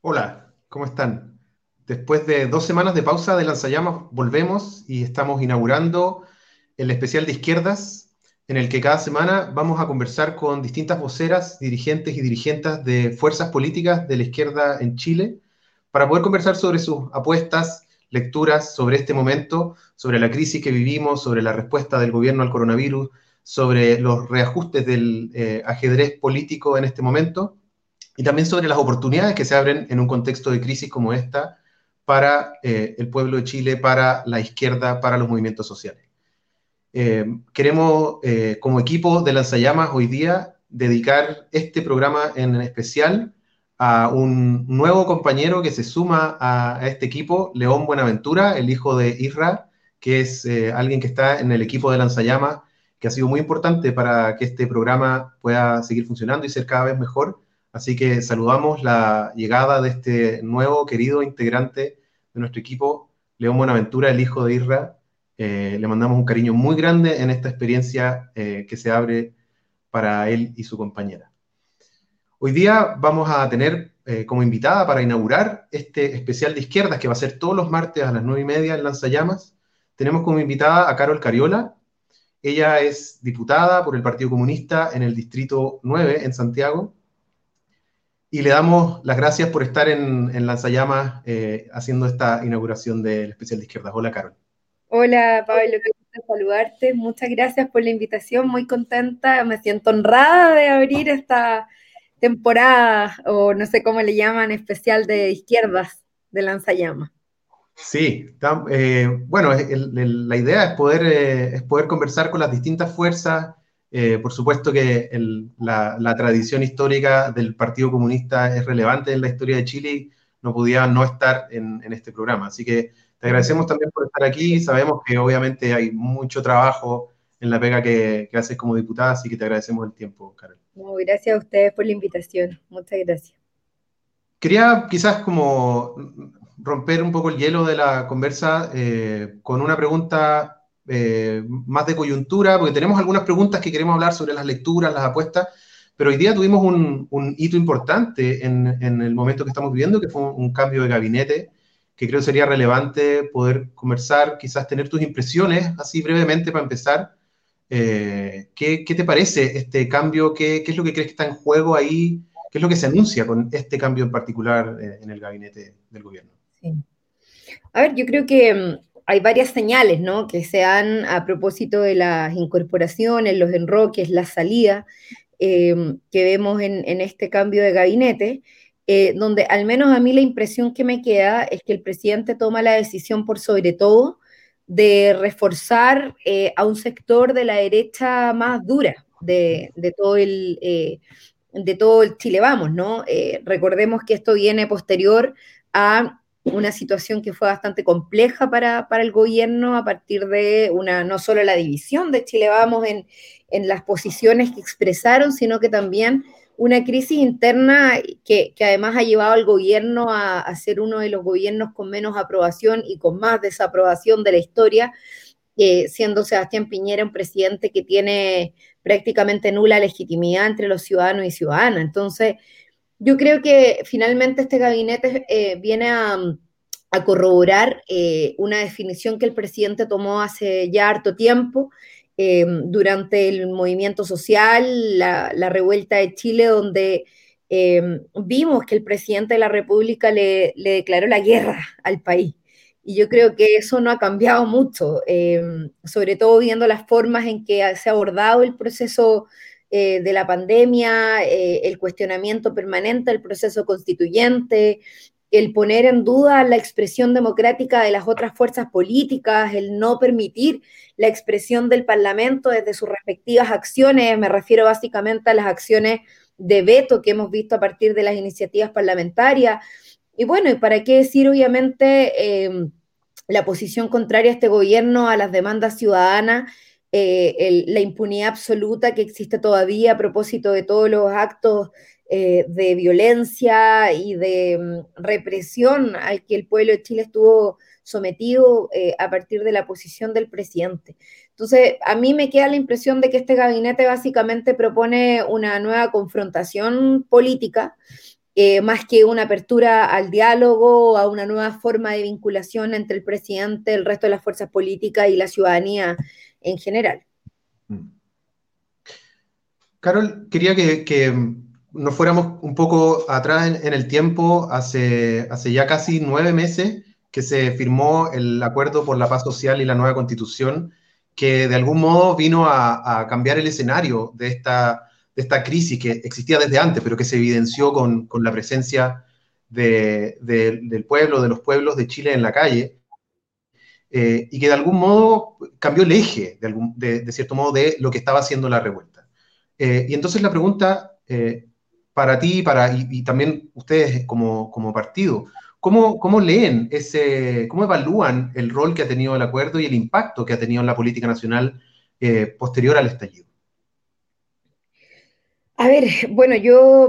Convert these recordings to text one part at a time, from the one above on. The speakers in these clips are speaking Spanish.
Hola, ¿cómo están? Después de dos semanas de pausa de Lanzallamas, volvemos y estamos inaugurando el especial de izquierdas, en el que cada semana vamos a conversar con distintas voceras, dirigentes y dirigentes de fuerzas políticas de la izquierda en Chile, para poder conversar sobre sus apuestas, lecturas sobre este momento, sobre la crisis que vivimos, sobre la respuesta del gobierno al coronavirus, sobre los reajustes del eh, ajedrez político en este momento y también sobre las oportunidades que se abren en un contexto de crisis como esta para eh, el pueblo de Chile, para la izquierda, para los movimientos sociales. Eh, queremos, como equipo de Lanzallamas, hoy día dedicar este programa en especial a un nuevo compañero que se suma a, a este equipo, León Buenaventura, el hijo de Isra, que es alguien que está en el equipo de Lanzallamas que ha sido muy importante para que este programa pueda seguir funcionando y ser cada vez mejor. Así que saludamos la llegada de este nuevo querido integrante de nuestro equipo, León Buenaventura, el hijo de Isra. Eh, le mandamos un cariño muy grande en esta experiencia eh, que se abre para él y su compañera. Hoy día vamos a tener eh, como invitada para inaugurar este especial de izquierdas que va a ser todos los martes a las nueve y media en Lanzallamas. Tenemos como invitada a Carol Cariola, ella es diputada por el Partido Comunista en el Distrito 9 en Santiago. Y le damos las gracias por estar en, en Lanzallamas eh, haciendo esta inauguración del especial de izquierdas. Hola, Carol. Hola, Pablo, qué gusto saludarte. Muchas gracias por la invitación, muy contenta. Me siento honrada de abrir esta temporada, o no sé cómo le llaman, especial de izquierdas de Lanzallamas. Sí, eh, bueno, la idea es poder, eh, es poder conversar con las distintas fuerzas. Eh, por supuesto que la, tradición histórica del Partido Comunista es relevante en la historia de Chile y no podía no estar en, este programa. Así que te agradecemos también por estar aquí. Sabemos que obviamente hay mucho trabajo en la pega que, que haces como diputada, así que te agradecemos el tiempo, Carol. gracias a ustedes por la invitación. Muchas gracias. Quería quizás como romper un poco el hielo de la conversa eh, con una pregunta eh, más de coyuntura, porque tenemos algunas preguntas que queremos hablar sobre las lecturas, las apuestas, pero hoy día tuvimos un, hito importante en, el momento que estamos viviendo, que fue un, cambio de gabinete, que creo sería relevante poder conversar, quizás tener tus impresiones, así brevemente para empezar. Eh, ¿qué, te parece este cambio? ¿Qué, ¿Qué, es lo que crees que está en juego ahí? ¿Qué es lo que se anuncia con este cambio en particular en el gabinete del gobierno? A ver, yo creo que mm, hay varias señales, ¿no? Que se han, a propósito de las incorporaciones, los enroques, la salida em, que vemos en, este cambio de gabinete, eh, donde al menos a mí la impresión que me queda es que el presidente toma la decisión por sobre todo de reforzar eh, a un sector de la derecha más dura de, todo el... Eh, de todo el Chile Vamos, ¿no? recordemos que esto viene posterior a una situación que fue bastante compleja para, el gobierno a partir de una, no solo la división de Chile Vamos en, las posiciones que expresaron, sino que también una crisis interna que, además ha llevado al gobierno a, ser uno de los gobiernos con menos aprobación y con más desaprobación de la historia, eh, siendo Sebastián Piñera un presidente que tiene prácticamente nula legitimidad entre los ciudadanos y ciudadanas. Entonces, yo creo que finalmente este gabinete eh, viene a, corroborar eh, una definición que el presidente tomó hace ya harto tiempo eh, durante el movimiento social, la, revuelta de Chile, donde vimos que el presidente de la República le, declaró la guerra al país. Y yo creo que eso no ha cambiado mucho, sobre todo viendo las formas en que se ha abordado el proceso eh, de la pandemia, eh, el cuestionamiento permanente del proceso constituyente, el poner en duda la expresión democrática de las otras fuerzas políticas, el no permitir la expresión del Parlamento desde sus respectivas acciones, me refiero básicamente a las acciones de veto que hemos visto a partir de las iniciativas parlamentarias. Y bueno, y para qué decir obviamente em, la posición contraria a este gobierno, a las demandas ciudadanas eh, la impunidad absoluta que existe todavía a propósito de todos los actos eh, de violencia y de mm, represión al que el pueblo de Chile estuvo sometido eh, a partir de la posición del presidente. Entonces, a mí me queda la impresión de que este gabinete básicamente propone una nueva confrontación política más que una apertura al diálogo, a una nueva forma de vinculación entre el presidente, el resto de las fuerzas políticas y la ciudadanía en general. Mm. Carol, quería que, nos fuéramos un poco atrás en, el tiempo, hace, ya casi nueve meses que se firmó el acuerdo por la paz social y la nueva constitución, que de algún modo vino a cambiar el escenario de esta crisis que existía desde antes, pero que se evidenció con, la presencia de, del pueblo, de los pueblos de Chile en la calle, eh, y que de algún modo cambió el eje, de, algún, de, cierto modo, de lo que estaba haciendo la revuelta. Eh, y entonces la pregunta eh, para ti para, y, también ustedes como, como partido, ¿cómo, ¿cómo, leen ese, cómo evalúan el rol que ha tenido el acuerdo y el impacto que ha tenido en la política nacional posterior al estallido? A ver, bueno, yo,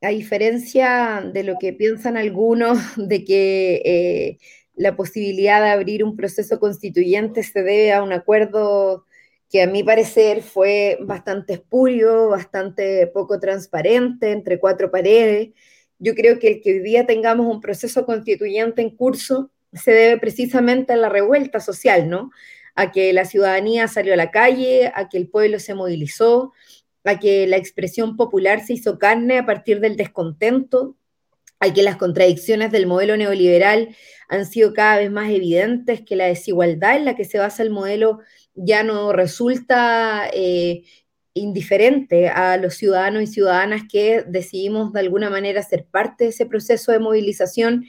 a diferencia de lo que piensan algunos, de que la posibilidad de abrir un proceso constituyente se debe a un acuerdo que a mi parecer fue bastante espurio, bastante poco transparente, entre cuatro paredes. Yo creo que el que hoy día tengamos un proceso constituyente en curso se debe precisamente a la revuelta social, ¿no? A que la ciudadanía salió a la calle, a que el pueblo se movilizó, a que la expresión popular se hizo carne a partir del descontento, a que las contradicciones del modelo neoliberal han sido cada vez más evidentes, que la desigualdad en la que se basa el modelo ya no resulta eh, indiferente a los ciudadanos y ciudadanas que decidimos de alguna manera ser parte de ese proceso de movilización.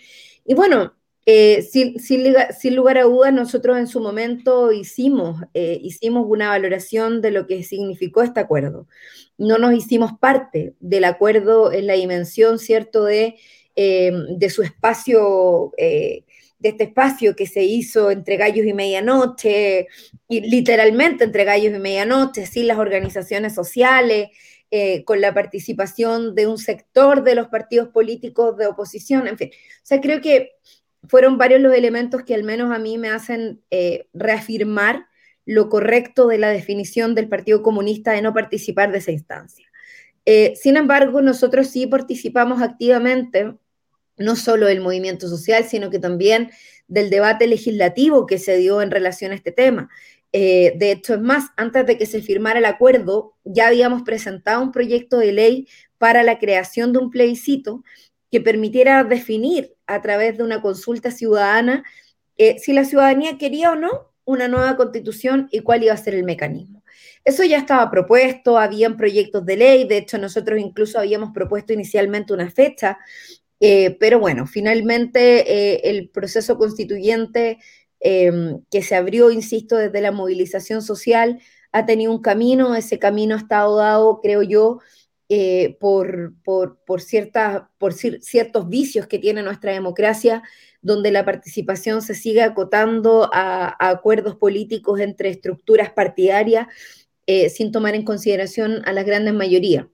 Y bueno, eh, sin, lugar a dudas, nosotros en su momento hicimos, eh, hicimos una valoración de lo que significó este acuerdo. No nos hicimos parte del acuerdo en la dimensión, ¿cierto?, de, eh, de su espacio, de este espacio que se hizo entre gallos y medianoche, y literalmente entre gallos y medianoche, sin las organizaciones sociales, con la participación de un sector de los partidos políticos de oposición, en fin. O sea, creo que fueron varios los elementos que al menos a mí me hacen eh, reafirmar lo correcto de la definición del Partido Comunista de no participar de esa instancia. Eh, sin embargo, nosotros sí participamos activamente, no solo del movimiento social, sino que también del debate legislativo que se dio en relación a este tema. Eh, de hecho, es más, antes de que se firmara el acuerdo, ya habíamos presentado un proyecto de ley para la creación de un plebiscito que permitiera definir a través de una consulta ciudadana eh, si la ciudadanía quería o no una nueva constitución y cuál iba a ser el mecanismo. Eso ya estaba propuesto, habían proyectos de ley, de hecho nosotros incluso habíamos propuesto inicialmente una fecha, eh, pero bueno, finalmente eh, el proceso constituyente em, que se abrió, insisto, desde la movilización social, ha tenido un camino, ese camino ha estado dado, creo yo, eh, por, por, por, ciertos vicios que tiene nuestra democracia, donde la participación se sigue acotando a, acuerdos políticos entre estructuras partidarias sin tomar en consideración a la grandes mayoría.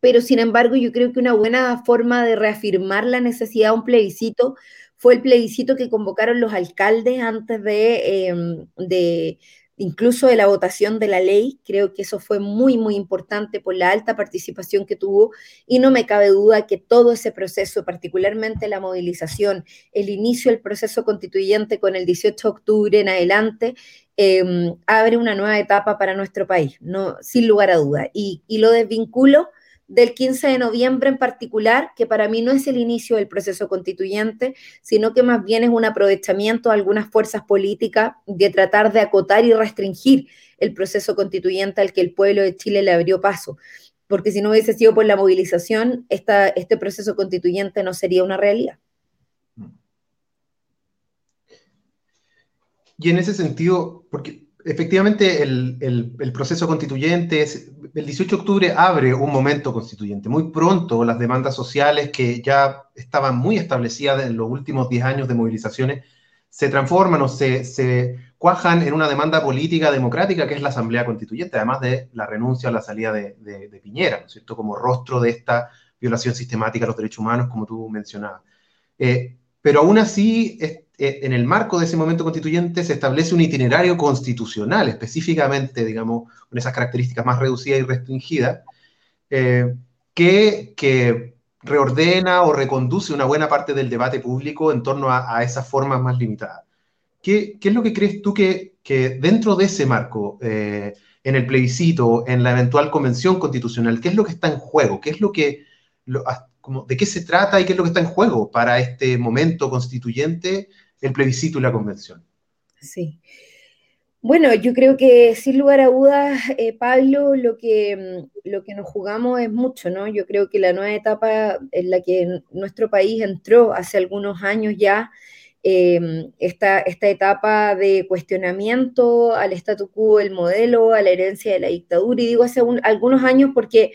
Pero sin embargo, yo creo que una buena forma de reafirmar la necesidad de un plebiscito fue el plebiscito que convocaron los alcaldes antes de, em, de, incluso de la votación de la ley. Creo que eso fue muy, muy importante por la alta participación que tuvo y no me cabe duda que todo ese proceso, particularmente la movilización, el inicio del proceso constituyente con el 18 de octubre en adelante, em, abre una nueva etapa para nuestro país, no, sin lugar a duda. Y, y lo desvinculo del 15 de noviembre en particular, que para mí no es el inicio del proceso constituyente, sino que más bien es un aprovechamiento de algunas fuerzas políticas de tratar de acotar y restringir el proceso constituyente al que el pueblo de Chile le abrió paso. Porque si no hubiese sido por la movilización, esta, este proceso constituyente no sería una realidad. Y en ese sentido, porque efectivamente el, el, proceso constituyente, el 18 de octubre abre un momento constituyente. Muy pronto las demandas sociales que ya estaban muy establecidas en los últimos 10 años de movilizaciones se transforman o se, se, cuajan en una demanda política democrática que es la Asamblea Constituyente, además de la renuncia a la salida de, de, Piñera, ¿no es cierto?, como rostro de esta violación sistemática de los derechos humanos, como tú mencionabas. Eh, pero aún así, eh, en el marco de ese momento constituyente se establece un itinerario constitucional, específicamente, digamos, con esas características más reducidas y restringidas, eh, que, reordena o reconduce una buena parte del debate público en torno a, esas formas más limitadas. ¿Qué, es lo que crees tú que, dentro de ese marco, eh, en el plebiscito, en la eventual convención constitucional, qué es lo que está en juego? ¿Qué es lo que, ¿De qué se trata y qué es lo que está en juego para este momento constituyente, el plebiscito y la convención? Sí. Bueno, yo creo que sin lugar a dudas, eh, Pablo, lo que, mm, lo que nos jugamos es mucho, ¿no? Yo creo que la nueva etapa en la que nuestro país entró hace algunos años ya, em, esta, esta etapa de cuestionamiento al statu quo, el modelo, a la herencia de la dictadura, y digo hace algunos años porque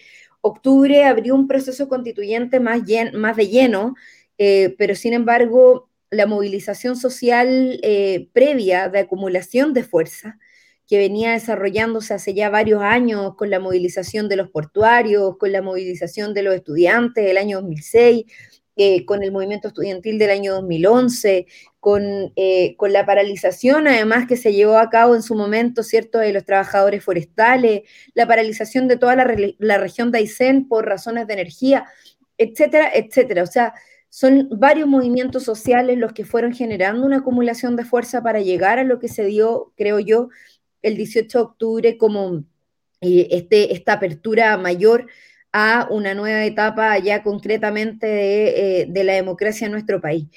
octubre abrió un proceso constituyente más, más de lleno, eh, pero sin embargo la movilización social eh, previa de acumulación de fuerza que venía desarrollándose hace ya varios años con la movilización de los portuarios, con la movilización de los estudiantes del año 2006, eh, con el movimiento estudiantil del año 2011, con, eh, con, la paralización además que se llevó a cabo en su momento, ¿cierto?, de los trabajadores forestales, la paralización de toda la, la región de Aysén por razones de energía, etcétera, etcétera. O sea, son varios movimientos sociales los que fueron generando una acumulación de fuerza para llegar a lo que se dio, creo yo, el 18 de octubre como eh, este, esta apertura mayor a una nueva etapa ya concretamente de, eh, la democracia en nuestro país.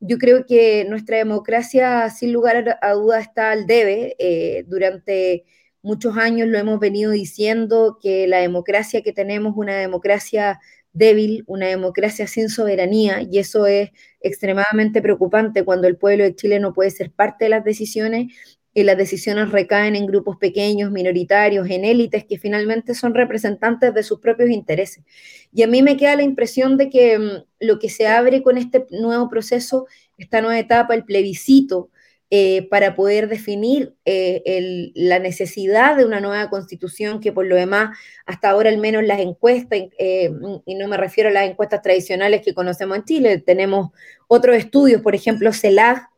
Yo creo que nuestra democracia, sin lugar a duda, está al debe. Eh, durante muchos años lo hemos venido diciendo que la democracia que tenemos, una democracia débil, una democracia sin soberanía, y eso es extremadamente preocupante cuando el pueblo de Chile no puede ser parte de las decisiones y las decisiones recaen en grupos pequeños, minoritarios, en élites que finalmente son representantes de sus propios intereses. Y a mí me queda la impresión de que mm, lo que se abre con este nuevo proceso, esta nueva etapa, el plebiscito, eh, para poder definir eh, la necesidad de una nueva constitución que por lo demás, hasta ahora al menos las encuestas, eh, y no me refiero a las encuestas tradicionales que conocemos en Chile, tenemos otros estudios, por ejemplo, CELAG,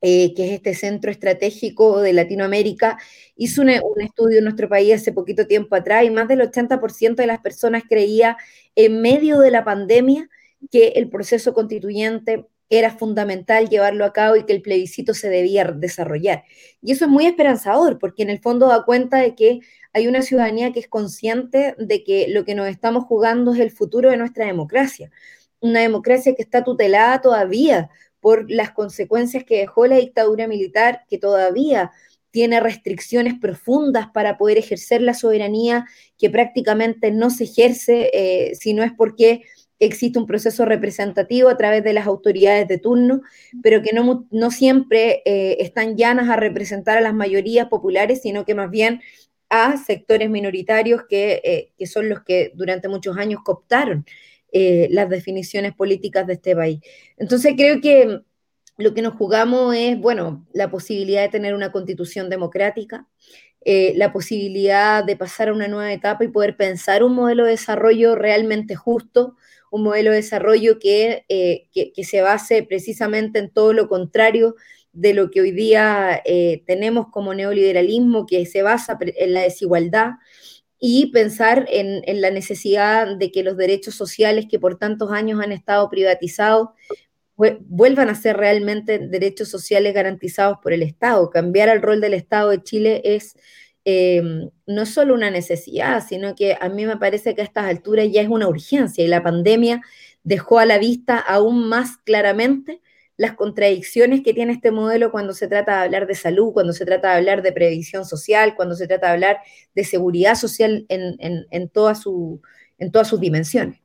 que es este centro estratégico de Latinoamérica, hizo un, un, estudio en nuestro país hace poquito tiempo atrás y más del 80% de las personas creía en medio de la pandemia que el proceso constituyente era fundamental llevarlo a cabo y que el plebiscito se debía desarrollar. Y eso es muy esperanzador, porque en el fondo da cuenta de que hay una ciudadanía que es consciente de que lo que nos estamos jugando es el futuro de nuestra democracia. Una democracia que está tutelada todavía por las consecuencias que dejó la dictadura militar, que todavía tiene restricciones profundas para poder ejercer la soberanía, que prácticamente no se ejerce eh, si no es porque existe un proceso representativo a través de las autoridades de turno, pero que no, siempre eh, están llanas a representar a las mayorías populares, sino que más bien a sectores minoritarios que, eh, que son los que durante muchos años cooptaron eh, las definiciones políticas de este país. Entonces creo que lo que nos jugamos es, bueno, la posibilidad de tener una constitución democrática, la posibilidad de pasar a una nueva etapa y poder pensar un modelo de desarrollo realmente justo, un modelo de desarrollo eh, que, que, se base precisamente en todo lo contrario de lo que hoy día eh, tenemos como neoliberalismo, que se basa en la desigualdad, y pensar en, en, la necesidad de que los derechos sociales que por tantos años han estado privatizados vuelvan a ser realmente derechos sociales garantizados por el Estado. Cambiar el rol del Estado de Chile es Em, no solo una necesidad, sino que a mí me parece que a estas alturas ya es una urgencia y la pandemia dejó a la vista aún más claramente las contradicciones que tiene este modelo cuando se trata de hablar de salud, cuando se trata de hablar de previsión social, cuando se trata de hablar de seguridad social en, en, todas sus dimensiones.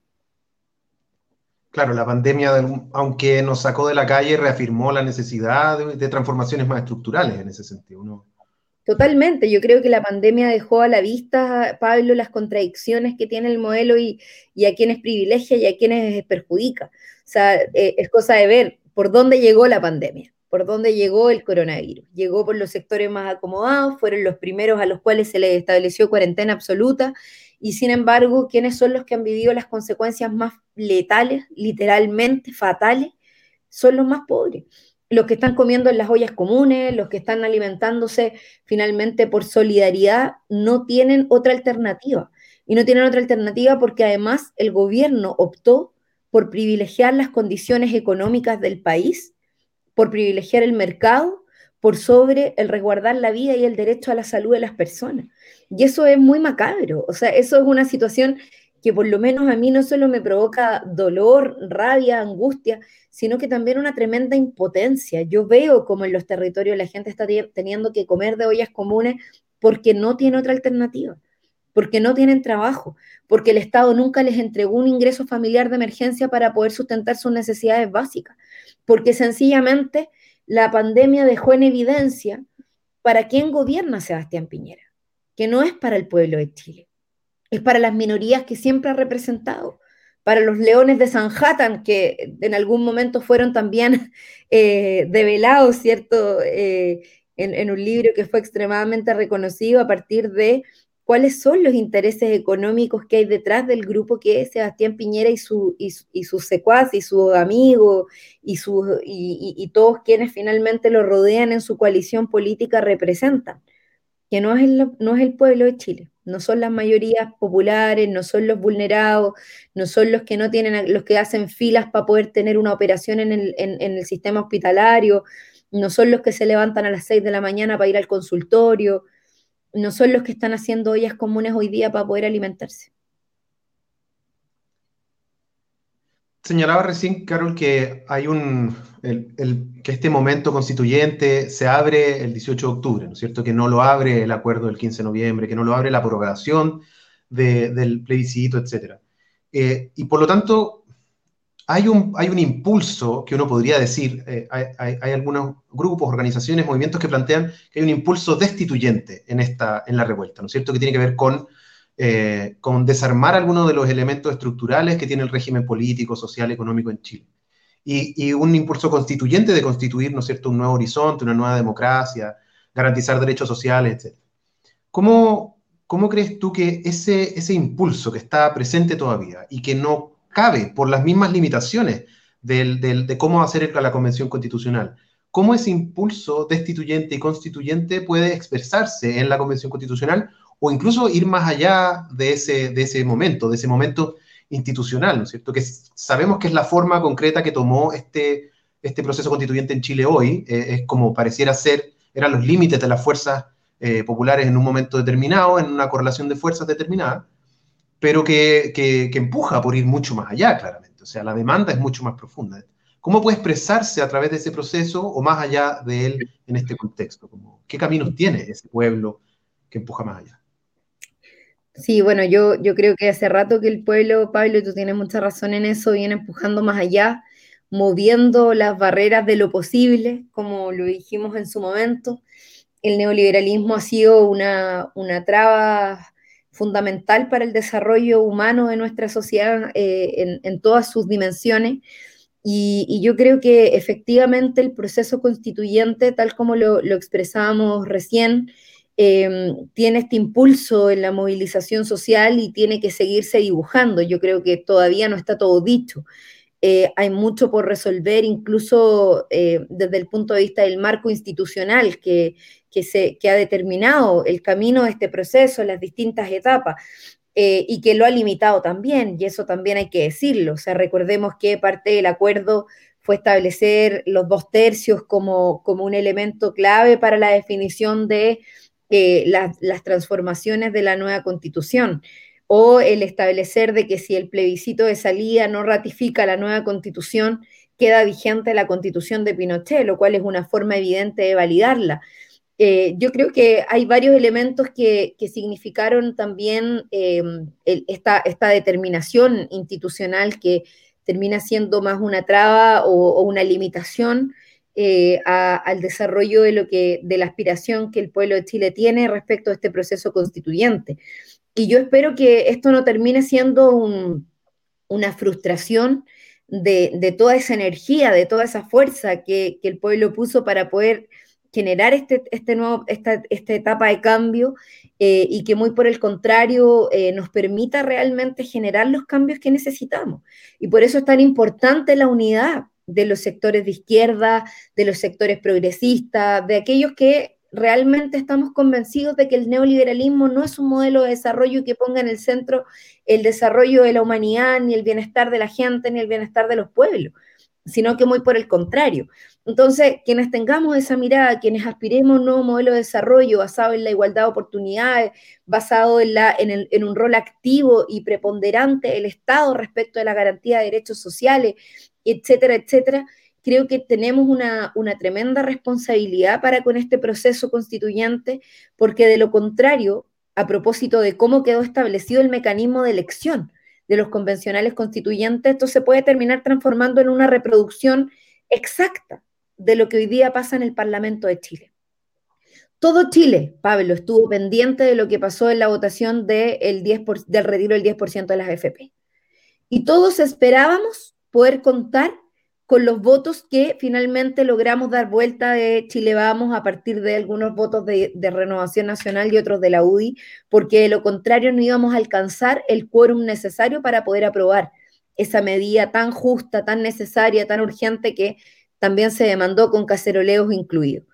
Claro, la pandemia, aunque nos sacó de la calle, reafirmó la necesidad de, de transformaciones más estructurales en ese sentido. ¿no? Totalmente, yo creo que la pandemia dejó a la vista, Pablo, las contradicciones que tiene el modelo y, a quienes privilegia y a quienes perjudica. O sea, eh, es cosa de ver por dónde llegó la pandemia, por dónde llegó el coronavirus. Llegó por los sectores más acomodados, fueron los primeros a los cuales se les estableció cuarentena absoluta y sin embargo, ¿quiénes son los que han vivido las consecuencias más letales, literalmente fatales? Son los más pobres los que están comiendo en las ollas comunes, los que están alimentándose finalmente por solidaridad, no tienen otra alternativa. Y no tienen otra alternativa porque además el gobierno optó por privilegiar las condiciones económicas del país, por privilegiar el mercado, por sobre el resguardar la vida y el derecho a la salud de las personas. Y eso es muy macabro, o sea, eso es una situación que por lo menos a mí no solo me provoca dolor, rabia, angustia, sino que también una tremenda impotencia. Yo veo como en los territorios la gente está teniendo que comer de ollas comunes porque no tiene otra alternativa porque no tienen trabajo, porque el Estado nunca les entregó un ingreso familiar de emergencia para poder sustentar sus necesidades básicas, porque sencillamente la pandemia dejó en evidencia para quién gobierna Sebastián Piñera, que no es para el pueblo de Chile, es para las minorías que siempre ha representado, para los leones de Sanhattan, que en algún momento fueron también eh, develados, ¿cierto? Eh, en un libro que fue extremadamente reconocido a partir de cuáles son los intereses económicos que hay detrás del grupo que es Sebastián Piñera y, su, y, sus secuaces y sus amigos y, y, todos quienes finalmente lo rodean en su coalición política representan, que no es, el, no es el pueblo de Chile, no son las mayorías populares, no son los vulnerados, no son los que no tienen, los que hacen filas para poder tener una operación en el, en el sistema hospitalario, no son los que se levantan a las 6 de la mañana para ir al consultorio, no son los que están haciendo ollas comunes hoy día para poder alimentarse. Señalaba recién, Carol, que hay un que este momento constituyente se abre el 18 de octubre, ¿no es cierto? Que no lo abre el acuerdo del 15 de noviembre, que no lo abre la aprobación del plebiscito, etc. Eh, y por lo tanto, hay un, hay un impulso que uno podría decir, eh, hay, algunos grupos, organizaciones, movimientos que plantean que hay un impulso destituyente en, esta, en la revuelta, ¿no es cierto? Que tiene que ver con, eh, con desarmar algunos de los elementos estructurales que tiene el régimen político, social, económico en Chile. Y, y, un impulso constituyente de constituir, ¿no es cierto?, un nuevo horizonte, una nueva democracia, garantizar derechos sociales, etc. ¿Cómo, cómo crees tú que ese, ese impulso que está presente todavía y que no cabe por las mismas limitaciones de cómo hacer la convención constitucional. ¿Cómo ese impulso destituyente y constituyente puede expresarse en la convención constitucional o incluso ir más allá de ese, de ese momento, de ese momento institucional, ¿no es cierto? Que sabemos que es la forma concreta que tomó este, este proceso constituyente en Chile hoy, eh, es como pareciera ser, eran los límites de las fuerzas eh, populares en un momento determinado, en una correlación de fuerzas determinada, pero que, que, empuja por ir mucho más allá, claramente. O sea, la demanda es mucho más profunda. ¿Cómo puede expresarse a través de ese proceso o más allá de él en este contexto? ¿Qué caminos tiene ese pueblo que empuja más allá? Sí, bueno, yo, yo creo que hace rato que el pueblo, Pablo, y tú tienes mucha razón en eso, viene empujando más allá, moviendo las barreras de lo posible, como lo dijimos en su momento. El neoliberalismo ha sido una, una traba fundamental para el desarrollo humano de nuestra sociedad eh, en, todas sus dimensiones. Y, yo creo que efectivamente el proceso constituyente, tal como lo, expresábamos recién, em, tiene este impulso en la movilización social y tiene que seguirse dibujando. Yo creo que todavía no está todo dicho. Eh, hay mucho por resolver, incluso eh, desde el punto de vista del marco institucional que, que, ha determinado el camino de este proceso, las distintas etapas. Eh, y que lo ha limitado también, y eso también hay que decirlo. O sea, recordemos que parte del acuerdo fue establecer los dos tercios como, como un elemento clave para la definición de las, las transformaciones de la nueva constitución o el establecer de que si el plebiscito de salida no ratifica la nueva constitución, queda vigente la constitución de Pinochet, lo cual es una forma evidente de validarla. Eh, yo creo que hay varios elementos que, significaron también esta, esta, determinación institucional que termina siendo más una traba o, una limitación eh, al desarrollo de, lo que, de la aspiración que el pueblo de Chile tiene respecto a este proceso constituyente. Y yo espero que esto no termine siendo una frustración de, toda esa energía, de toda esa fuerza que, el pueblo puso para poder generar este, este nuevo, esta, etapa de cambio eh, y que muy por el contrario eh, nos permita realmente generar los cambios que necesitamos. Y por eso es tan importante la unidad de los sectores de izquierda, de los sectores progresistas, de aquellos que realmente estamos convencidos de que el neoliberalismo no es un modelo de desarrollo que ponga en el centro el desarrollo de la humanidad, ni el bienestar de la gente, ni el bienestar de los pueblos, sino que muy por el contrario. Entonces, quienes tengamos esa mirada, quienes aspiremos a un nuevo modelo de desarrollo basado en la igualdad de oportunidades, basado en, la, en, en un rol activo y preponderante del Estado respecto de la garantía de derechos sociales, etcétera, etcétera, creo que tenemos una, tremenda responsabilidad para con este proceso constituyente, porque de lo contrario, a propósito de cómo quedó establecido el mecanismo de elección de los convencionales constituyentes, esto se puede terminar transformando en una reproducción exacta de lo que hoy día pasa en el Parlamento de Chile. Todo Chile, Pablo, estuvo pendiente de lo que pasó en la votación del 10 del retiro del 10% de las AFP. Y todos esperábamos poder contar con los votos que finalmente logramos dar vuelta de Chile Vamos a partir de algunos votos de, Renovación Nacional y otros de la UDI, porque de lo contrario no íbamos a alcanzar el quórum necesario para poder aprobar esa medida tan justa, tan necesaria, tan urgente que también se demandó con caceroleos incluidos.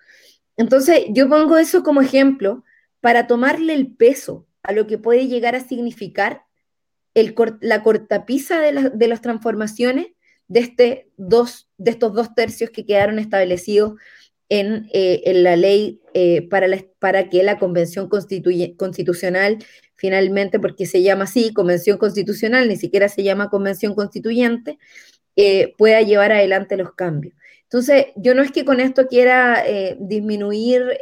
Entonces, yo pongo eso como ejemplo para tomarle el peso a lo que puede llegar a significar la cortapisa de, de las transformaciones de, este dos, de estos dos tercios que quedaron establecidos en, eh, la ley eh, para, para que la Convención Constitucional finalmente, porque se llama así, Convención Constitucional, ni siquiera se llama Convención Constituyente, eh, pueda llevar adelante los cambios. Entonces, yo no es que con esto quiera disminuir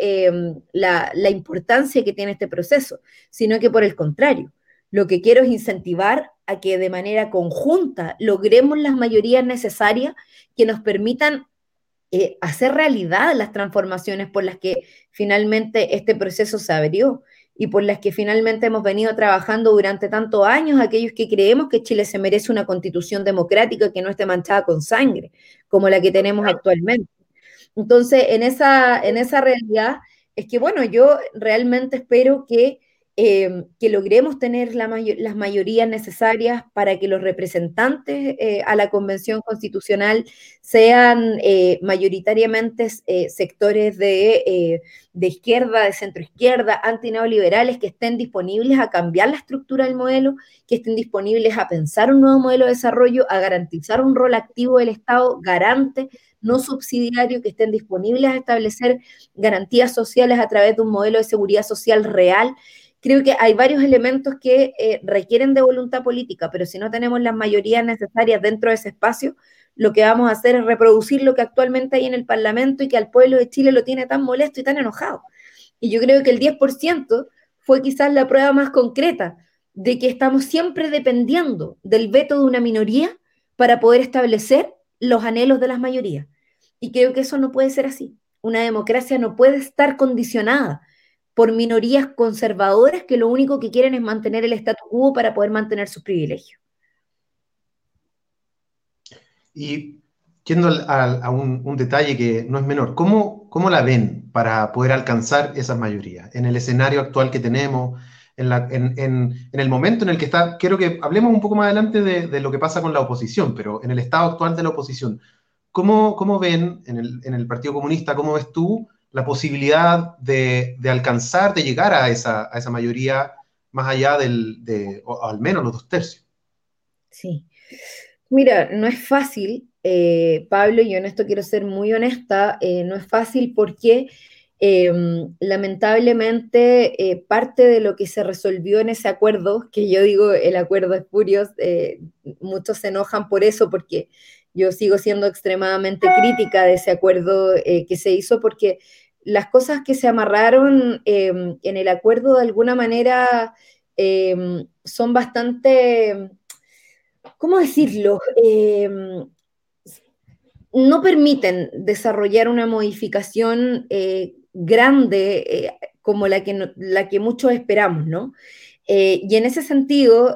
la, la importancia que tiene este proceso, sino que por el contrario, lo que quiero es incentivar a que de manera conjunta logremos las mayorías necesarias que nos permitan eh, hacer realidad las transformaciones por las que finalmente este proceso se abrió y por las que finalmente hemos venido trabajando durante tantos años, aquellos que creemos que Chile se merece una constitución democrática que no esté manchada con sangre, como la que tenemos actualmente. Entonces, en esa, en esa realidad es que, bueno, yo realmente espero que Em, que logremos tener las mayorías necesarias para que los representantes eh, a la Convención Constitucional sean eh, mayoritariamente eh, sectores de, de, izquierda, de centro izquierda, antineoliberales, que estén disponibles a cambiar la estructura del modelo, que estén disponibles a pensar un nuevo modelo de desarrollo, a garantizar un rol activo del Estado garante no subsidiario, que estén disponibles a establecer garantías sociales a través de un modelo de seguridad social real creo que hay varios elementos que eh, requieren de voluntad política, pero si no tenemos las mayorías necesarias dentro de ese espacio, lo que vamos a hacer es reproducir lo que actualmente hay en el Parlamento y que al pueblo de Chile lo tiene tan molesto y tan enojado. Y yo creo que el 10% fue quizás la prueba más concreta de que estamos siempre dependiendo del veto de una minoría para poder establecer los anhelos de las mayorías. Y creo que eso no puede ser así. Una democracia no puede estar condicionada por minorías conservadoras que lo único que quieren es mantener el statu quo para poder mantener sus privilegios. Y yendo a, un, detalle que no es menor, ¿cómo, ¿cómo, la ven para poder alcanzar esas mayorías en el escenario actual que tenemos? En, el momento en el que está, quiero que hablemos un poco más adelante de, lo que pasa con la oposición, pero en el estado actual de la oposición, ¿cómo, cómo ven en el, en el Partido Comunista, cómo ves tú la posibilidad de, alcanzar, de llegar a esa, a esa mayoría más allá del, de, o al menos los dos tercios. Sí. Mira, no es fácil, eh, Pablo, y en esto quiero ser muy honesta, eh, no es fácil porque em, lamentablemente eh, parte de lo que se resolvió en ese acuerdo, que yo digo el acuerdo es furioso, muchos se enojan por eso porque yo sigo siendo extremadamente crítica de ese acuerdo que se hizo porque las cosas que se amarraron em, en el acuerdo de alguna manera em, son bastante, ¿cómo decirlo? Em, no permiten desarrollar una modificación eh, grande eh, como la que, la que muchos esperamos, ¿no? Eh, y en ese sentido,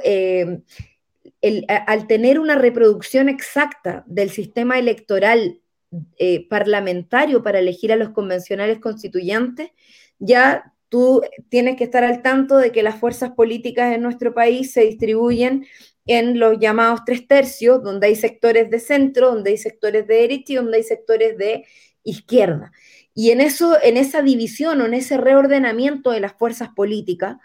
al tener una reproducción exacta del sistema electoral eh, parlamentario para elegir a los convencionales constituyentes, ya tú tienes que estar al tanto de que las fuerzas políticas en nuestro país se distribuyen en los llamados tres tercios, donde hay sectores de centro, donde hay sectores de derecha y donde hay sectores de izquierda. Y en, eso, en esa división o en ese reordenamiento de las fuerzas políticas,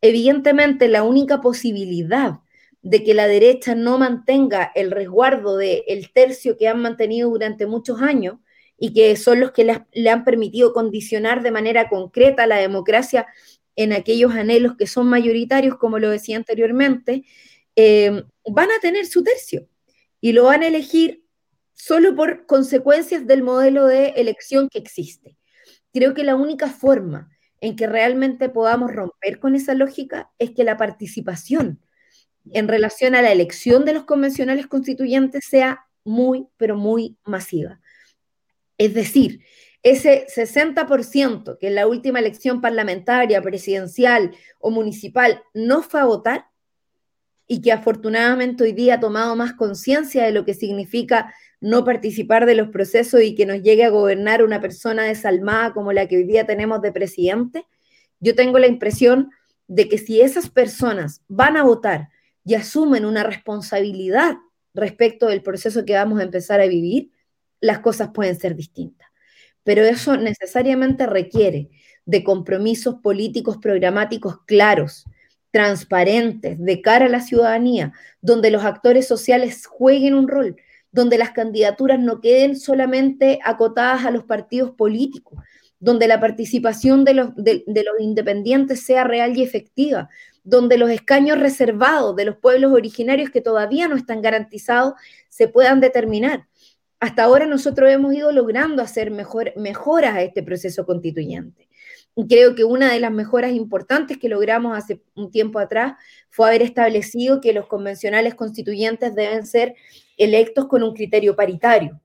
evidentemente la única posibilidad de que la derecha no mantenga el resguardo del el tercio que han mantenido durante muchos años y que son los que le, han permitido condicionar de manera concreta la democracia en aquellos anhelos que son mayoritarios, como lo decía anteriormente, eh, van a tener su tercio y lo van a elegir solo por consecuencias del modelo de elección que existe. Creo que la única forma en que realmente podamos romper con esa lógica es que la participación en relación a la elección de los convencionales constituyentes sea muy, pero muy masiva. Es decir, ese 60% que en la última elección parlamentaria, presidencial o municipal no fue a votar y que afortunadamente hoy día ha tomado más conciencia de lo que significa no participar de los procesos y que nos llegue a gobernar una persona desalmada como la que hoy día tenemos de presidente, yo tengo la impresión de que si esas personas van a votar y asumen una responsabilidad respecto del proceso que vamos a empezar a vivir, las cosas pueden ser distintas. Pero eso necesariamente requiere de compromisos políticos programáticos claros, transparentes, de cara a la ciudadanía, donde los actores sociales jueguen un rol, donde las candidaturas no queden solamente acotadas a los partidos políticos, donde la participación de los, de los independientes sea real y efectiva, donde los escaños reservados de los pueblos originarios que todavía no están garantizados se puedan determinar. Hasta ahora nosotros hemos ido logrando hacer mejor, mejoras a este proceso constituyente. Creo que una de las mejoras importantes que logramos hace un tiempo atrás fue haber establecido que los convencionales constituyentes deben ser electos con un criterio paritario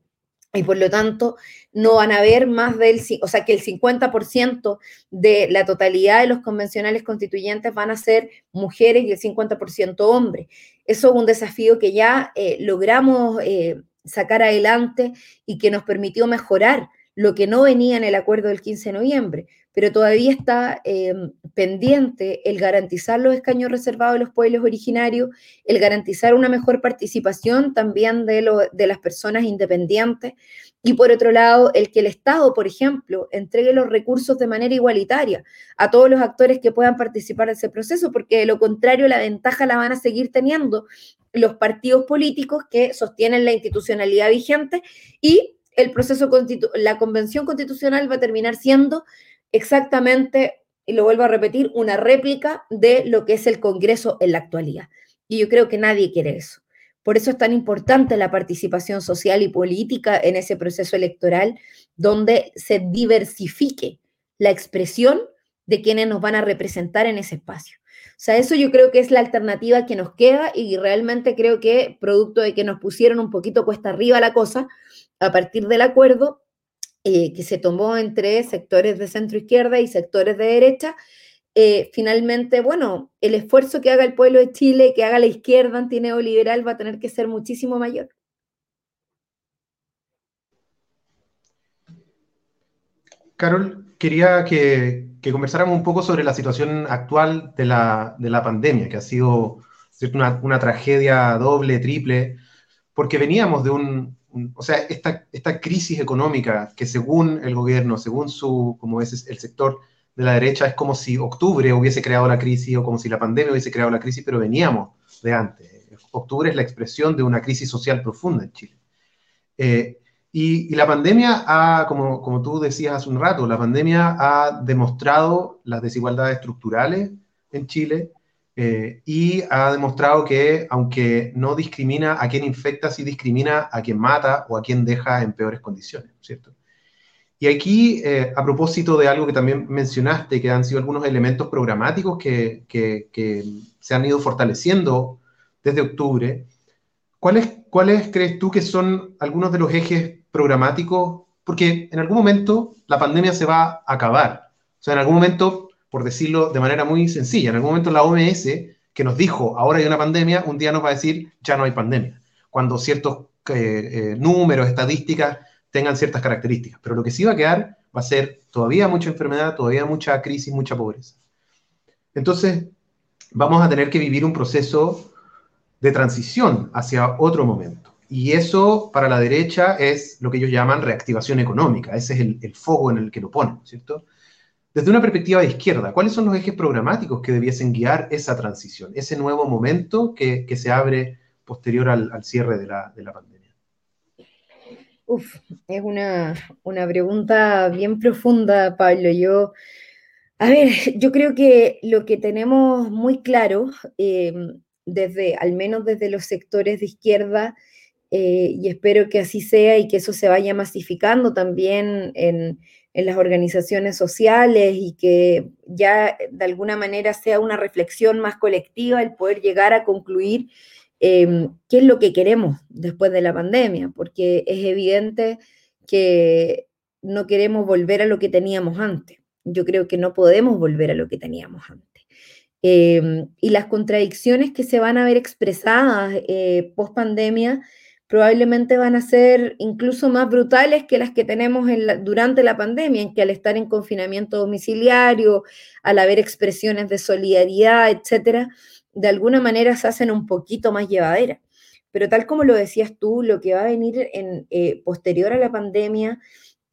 y por lo tanto no van a haber más del, o sea, que el 50% de la totalidad de los convencionales constituyentes van a ser mujeres y el 50% hombres. Eso es un desafío que ya eh, logramos eh, sacar adelante y que nos permitió mejorar lo que no venía en el acuerdo del 15 de noviembre, pero todavía está em, pendiente el garantizar los escaños reservados de los pueblos originarios, el garantizar una mejor participación también de, de las personas independientes y por otro lado, el que el Estado, por ejemplo, entregue los recursos de manera igualitaria a todos los actores que puedan participar de ese proceso, porque de lo contrario la ventaja la van a seguir teniendo los partidos políticos que sostienen la institucionalidad vigente y el proceso la convención constitucional va a terminar siendo exactamente, y lo vuelvo a repetir, una réplica de lo que es el Congreso en la actualidad. Y yo creo que nadie quiere eso. Por eso es tan importante la participación social y política en ese proceso electoral, donde se diversifique la expresión de quienes nos van a representar en ese espacio. O sea, eso yo creo que es la alternativa que nos queda y realmente creo que producto de que nos pusieron un poquito cuesta arriba la cosa, a partir del acuerdo eh, que se tomó entre sectores de centro izquierda y sectores de derecha, eh, finalmente, bueno, el esfuerzo que haga el pueblo de Chile, que haga la izquierda antineoliberal, va a tener que ser muchísimo mayor. Carol, quería que, conversáramos un poco sobre la situación actual de la, pandemia, que ha sido una, una, tragedia doble, triple, porque veníamos de un, o sea, esta, esta crisis económica que según el gobierno, según su, como es el sector de la derecha, es como si octubre hubiese creado la crisis o como si la pandemia hubiese creado la crisis, pero veníamos de antes. Octubre es la expresión de una crisis social profunda en Chile. Eh, y, la pandemia ha, como, como tú decías hace un rato, la pandemia ha demostrado las desigualdades estructurales en Chile, eh, y ha demostrado que, aunque no discrimina a quien infecta, sí discrimina a quien mata o a quien deja en peores condiciones, ¿cierto? Y aquí, eh, a propósito de algo que también mencionaste, que han sido algunos elementos programáticos que, se han ido fortaleciendo desde octubre, ¿cuáles, ¿cuáles crees tú que son algunos de los ejes programáticos? Porque en algún momento la pandemia se va a acabar. O sea, en algún momento por decirlo de manera muy sencilla. En algún momento la OMS, que nos dijo, ahora hay una pandemia, un día nos va a decir, ya no hay pandemia, cuando ciertos eh, eh, números, estadísticas tengan ciertas características. Pero lo que sí va a quedar va a ser todavía mucha enfermedad, todavía mucha crisis, mucha pobreza. Entonces, vamos a tener que vivir un proceso de transición hacia otro momento. Y eso para la derecha es lo que ellos llaman reactivación económica. Ese es el, foco en el que lo ponen, ¿cierto? Desde una perspectiva de izquierda, ¿cuáles son los ejes programáticos que debiesen guiar esa transición, ese nuevo momento que, se abre posterior al, cierre de la, de la, pandemia? Uf, es una, una pregunta bien profunda, Pablo. Yo a ver, yo creo que lo que tenemos muy claro, eh, desde, al menos desde los sectores de izquierda, eh, y espero que así sea y que eso se vaya masificando también en, las organizaciones sociales y que ya de alguna manera sea una reflexión más colectiva el poder llegar a concluir em, qué es lo que queremos después de la pandemia, porque es evidente que no queremos volver a lo que teníamos antes yo creo que no podemos volver a lo que teníamos antes. Em, y las contradicciones que se van a ver expresadas eh, post pandemia probablemente van a ser incluso más brutales que las que tenemos durante la pandemia, en que al estar en confinamiento domiciliario, al haber expresiones de solidaridad, etcétera, de alguna manera se hacen un poquito más llevaderas. Pero tal como lo decías tú, lo que va a venir en, eh, posterior a la pandemia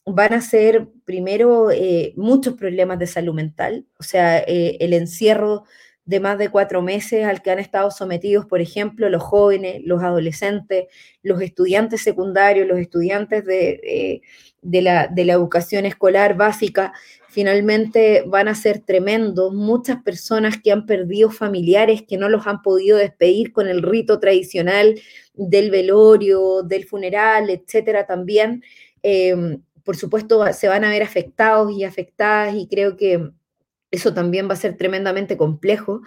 van a ser primero eh, muchos problemas de salud mental, o sea, eh, el encierro de más de cuatro meses al que han estado sometidos, por ejemplo, los jóvenes, los adolescentes, los estudiantes secundarios, los estudiantes de, eh, de, la, de la educación escolar básica, finalmente van a ser tremendos. Muchas personas que han perdido familiares, que no los han podido despedir con el rito tradicional del velorio, del funeral, etcétera, también por supuesto, se van a ver afectados y afectadas y creo que eso también va a ser tremendamente complejo.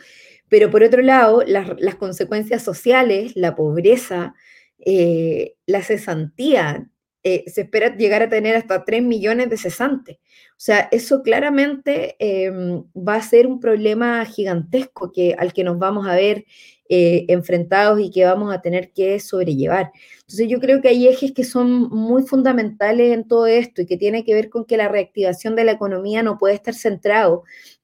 Pero por otro lado, las, consecuencias sociales, la pobreza, eh, la cesantía, eh, se espera llegar a tener hasta 3 millones de cesantes. O sea, eso claramente em, va a ser un problema gigantesco que, al que nos vamos a ver eh, enfrentados y que vamos a tener que sobrellevar. Entonces yo creo que hay ejes que son muy fundamentales en todo esto y que tiene que ver con que la reactivación de la economía no puede estar centrado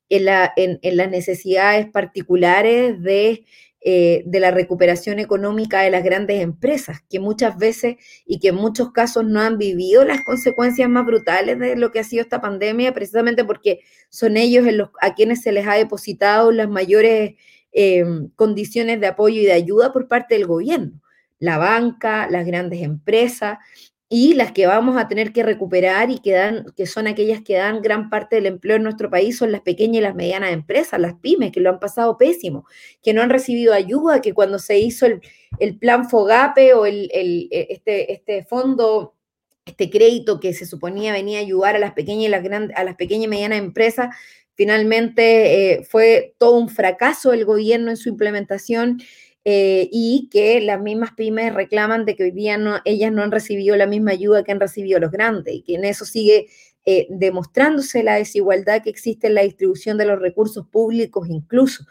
en, la, en, las necesidades particulares de eh, de la recuperación económica de las grandes empresas, que muchas veces y que en muchos casos no han vivido las consecuencias más brutales de lo que ha sido esta pandemia, precisamente porque son ellos a quienes se les ha depositado las mayores Em, condiciones de apoyo y de ayuda por parte del gobierno, la banca, las grandes empresas y las que vamos a tener que recuperar y que, dan, que son aquellas que dan gran parte del empleo en nuestro país, son las pequeñas y las medianas empresas, las pymes, que lo han pasado pésimo, que no han recibido ayuda, que cuando se hizo el, plan FOGAPE o el, el, e, este, este fondo este crédito que se suponía venía a ayudar a las pequeñas y las grandes, a las pequeñas y medianas empresas, Finalmente eh, fue todo un fracaso el gobierno en su implementación eh, y que las mismas pymes reclaman de que hoy día no, ellas no han recibido la misma ayuda que han recibido los grandes y que en eso sigue eh, demostrándose la desigualdad que existe en la distribución de los recursos públicos incluso.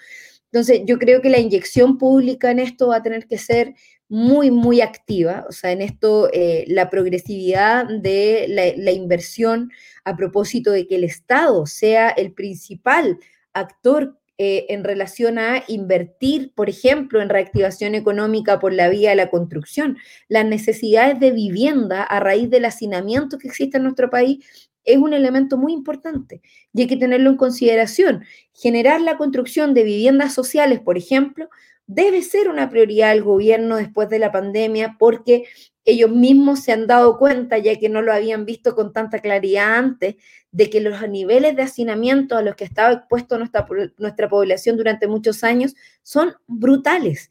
Entonces, yo creo que la inyección pública en esto va a tener que ser muy, muy activa. O sea, en esto eh, la progresividad de la, inversión a propósito de que el Estado sea el principal actor eh, en relación a invertir, por ejemplo, en reactivación económica por la vía de la construcción. Las necesidades de vivienda a raíz del hacinamiento que existe en nuestro país es un elemento muy importante y hay que tenerlo en consideración. Generar la construcción de viviendas sociales, por ejemplo, debe ser una prioridad del gobierno después de la pandemia porque ellos mismos se han dado cuenta, ya que no lo habían visto con tanta claridad antes, de que los niveles de hacinamiento a los que estaba expuesto nuestra, población durante muchos años son brutales.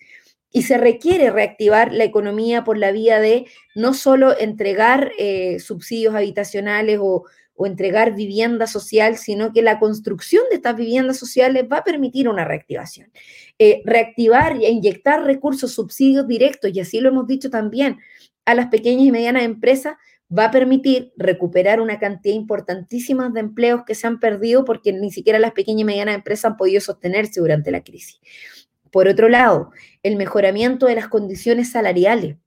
Y se requiere reactivar la economía por la vía de no solo entregar eh, subsidios habitacionales o entregar vivienda social, sino que la construcción de estas viviendas sociales va a permitir una reactivación. Eh, reactivar e inyectar recursos, subsidios directos, y así lo hemos dicho también, a las pequeñas y medianas empresas, va a permitir recuperar una cantidad importantísima de empleos que se han perdido porque ni siquiera las pequeñas y medianas empresas han podido sostenerse durante la crisis. Por otro lado, el mejoramiento de las condiciones salariales.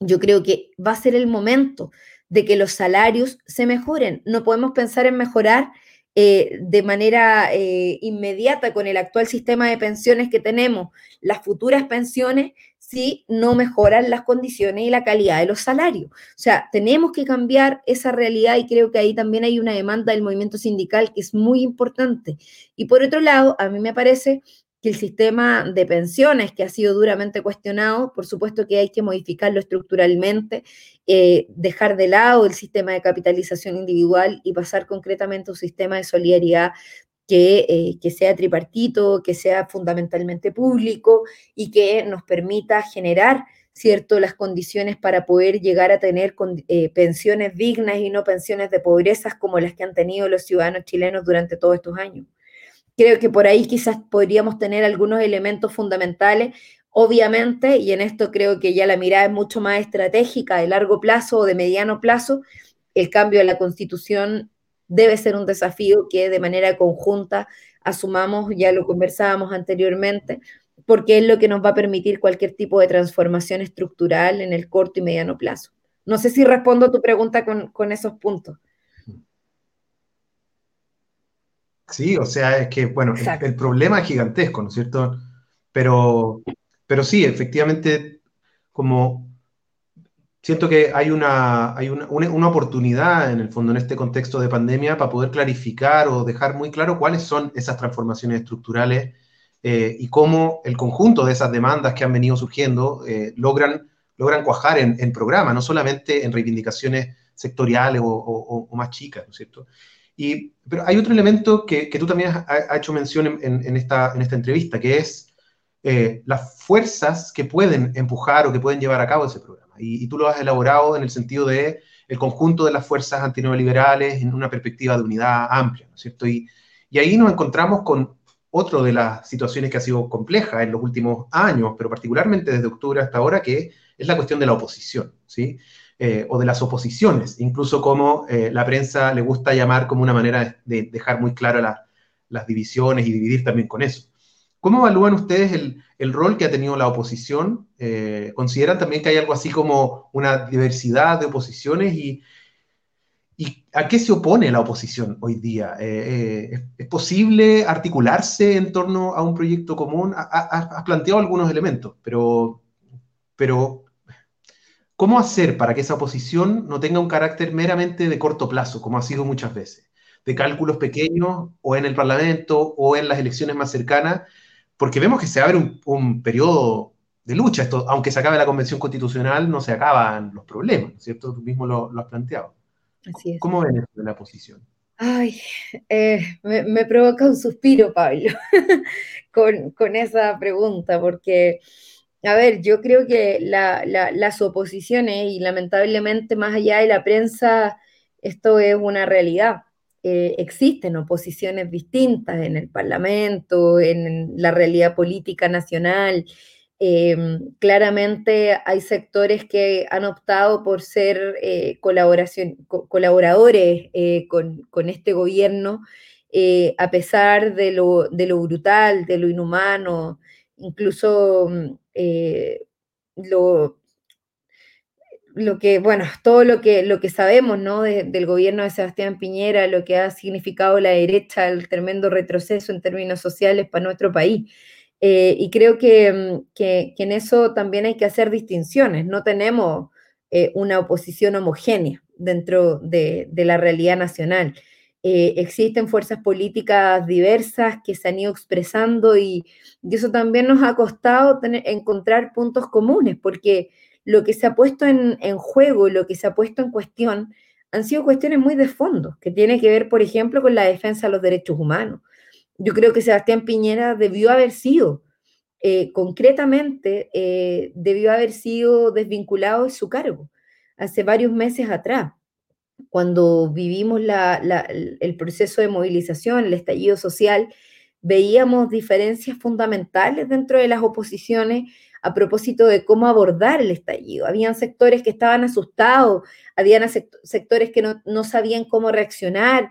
Yo creo que va a ser el momento de que los salarios se mejoren. No podemos pensar en mejorar eh, de manera eh, inmediata con el actual sistema de pensiones que tenemos, las futuras pensiones, si no mejoran las condiciones y la calidad de los salarios. O sea, tenemos que cambiar esa realidad y creo que ahí también hay una demanda del movimiento sindical que es muy importante. Y por otro lado, a mí me parece que el sistema de pensiones, que ha sido duramente cuestionado, por supuesto que hay que modificarlo estructuralmente, eh, dejar de lado el sistema de capitalización individual y pasar concretamente a un sistema de solidaridad que, eh, que, sea tripartito, que sea fundamentalmente público y que nos permita generar, ¿cierto?, las condiciones para poder llegar a tener eh, pensiones dignas y no pensiones de pobreza como las que han tenido los ciudadanos chilenos durante todos estos años. Creo que por ahí quizás podríamos tener algunos elementos fundamentales, obviamente, y en esto creo que ya la mirada es mucho más estratégica, de largo plazo o de mediano plazo, el cambio de la constitución debe ser un desafío que de manera conjunta asumamos, ya lo conversábamos anteriormente, porque es lo que nos va a permitir cualquier tipo de transformación estructural en el corto y mediano plazo. No sé si respondo a tu pregunta con, con esos puntos. Sí, o sea, es que, bueno, el, problema es gigantesco, ¿no es cierto? Pero, pero sí, efectivamente, como siento que hay, una, hay una, una, oportunidad en el fondo en este contexto de pandemia para poder clarificar o dejar muy claro cuáles son esas transformaciones estructurales eh, y cómo el conjunto de esas demandas que han venido surgiendo eh, logran, logran cuajar en, en programa, no solamente en reivindicaciones sectoriales o, o más chicas, ¿no es cierto? Pero hay otro elemento que, tú también has, hecho mención en, esta, en esta entrevista, que es eh, las fuerzas que pueden empujar o que pueden llevar a cabo ese programa. Y, tú lo has elaborado en el sentido de el conjunto de las fuerzas antineoliberales en una perspectiva de unidad amplia, ¿no? Y, y ahí nos encontramos con otra de las situaciones que ha sido compleja en los últimos años, pero particularmente desde octubre hasta ahora, que es la cuestión de la oposición, ¿sí? Eh, o de las oposiciones, incluso como eh, la prensa le gusta llamar como una manera de, dejar muy claras las divisiones y dividir también con eso. ¿Cómo evalúan ustedes el, rol que ha tenido la oposición? Eh, ¿Consideran también que hay algo así como una diversidad de oposiciones y, y a qué se opone la oposición hoy día? ¿es, posible articularse en torno a un proyecto común? Has planteado algunos elementos, pero, pero ¿Cómo hacer para que esa oposición no tenga un carácter meramente de corto plazo, como ha sido muchas veces? De cálculos pequeños o en el Parlamento o en las elecciones más cercanas, porque vemos que se abre un, periodo de lucha. Esto, aunque se acabe la Convención Constitucional, no se acaban los problemas, ¿cierto? Tú mismo lo, has planteado. Así es. ¿Cómo ven esto de la oposición? Ay, eh, me, provoca un suspiro, Pablo, con, con esa pregunta, porque a ver, yo creo que las oposiciones, y lamentablemente más allá de la prensa, esto es una realidad. Eh, existen oposiciones distintas en el Parlamento, en la realidad política nacional. Em, claramente hay sectores que han optado por ser eh, colaboradores eh, con, este gobierno, a pesar de lo brutal, de lo inhumano, incluso mm, eh, lo, lo que, bueno, todo lo que, lo que sabemos, ¿no? del gobierno de Sebastián Piñera, lo que ha significado la derecha, el tremendo retroceso en términos sociales para nuestro país. Eh, y creo mm, que, en eso también hay que hacer distinciones. No tenemos eh, una oposición homogénea dentro de, de la realidad nacional. Eh, existen fuerzas políticas diversas que se han ido expresando y, eso también nos ha costado encontrar puntos comunes, porque lo que se ha puesto en, juego, lo que se ha puesto en cuestión, han sido cuestiones muy de fondo, que tiene que ver, por ejemplo, con la defensa de los derechos humanos. Yo creo que Sebastián Piñera debió haber sido, eh, concretamente, eh, debió haber sido desvinculado de su cargo hace varios meses atrás cuando vivimos el proceso de movilización, el estallido social, veíamos diferencias fundamentales dentro de las oposiciones a propósito de cómo abordar el estallido. Habían sectores que estaban asustados, habían sectores que no, no sabían cómo reaccionar,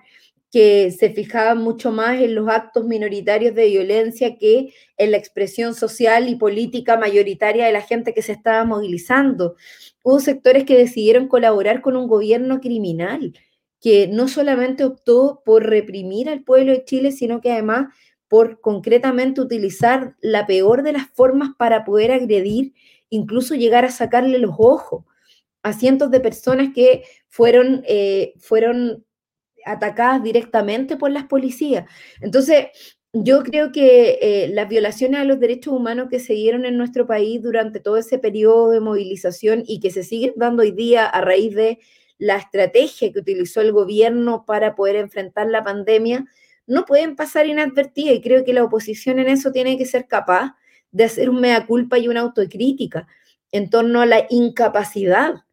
que se fijaban mucho más en los actos minoritarios de violencia que en la expresión social y política mayoritaria de la gente que se estaba movilizando. Hubo sectores que decidieron colaborar con un gobierno criminal, que no solamente optó por reprimir al pueblo de Chile, sino que además por concretamente utilizar la peor de las formas para poder agredir incluso llegar a sacarle los ojos a cientos de personas que fueron, eh, fueron atacadas directamente por las policías. Entonces, yo creo que eh, las violaciones a los derechos humanos que se dieron en nuestro país durante todo ese periodo de movilización y que se siguen dando hoy día a raíz de la estrategia que utilizó el gobierno para poder enfrentar la pandemia, no pueden pasar inadvertidas y creo que la oposición en eso tiene que ser capaz de hacer un mea culpa y una autocrítica en torno a la incapacidad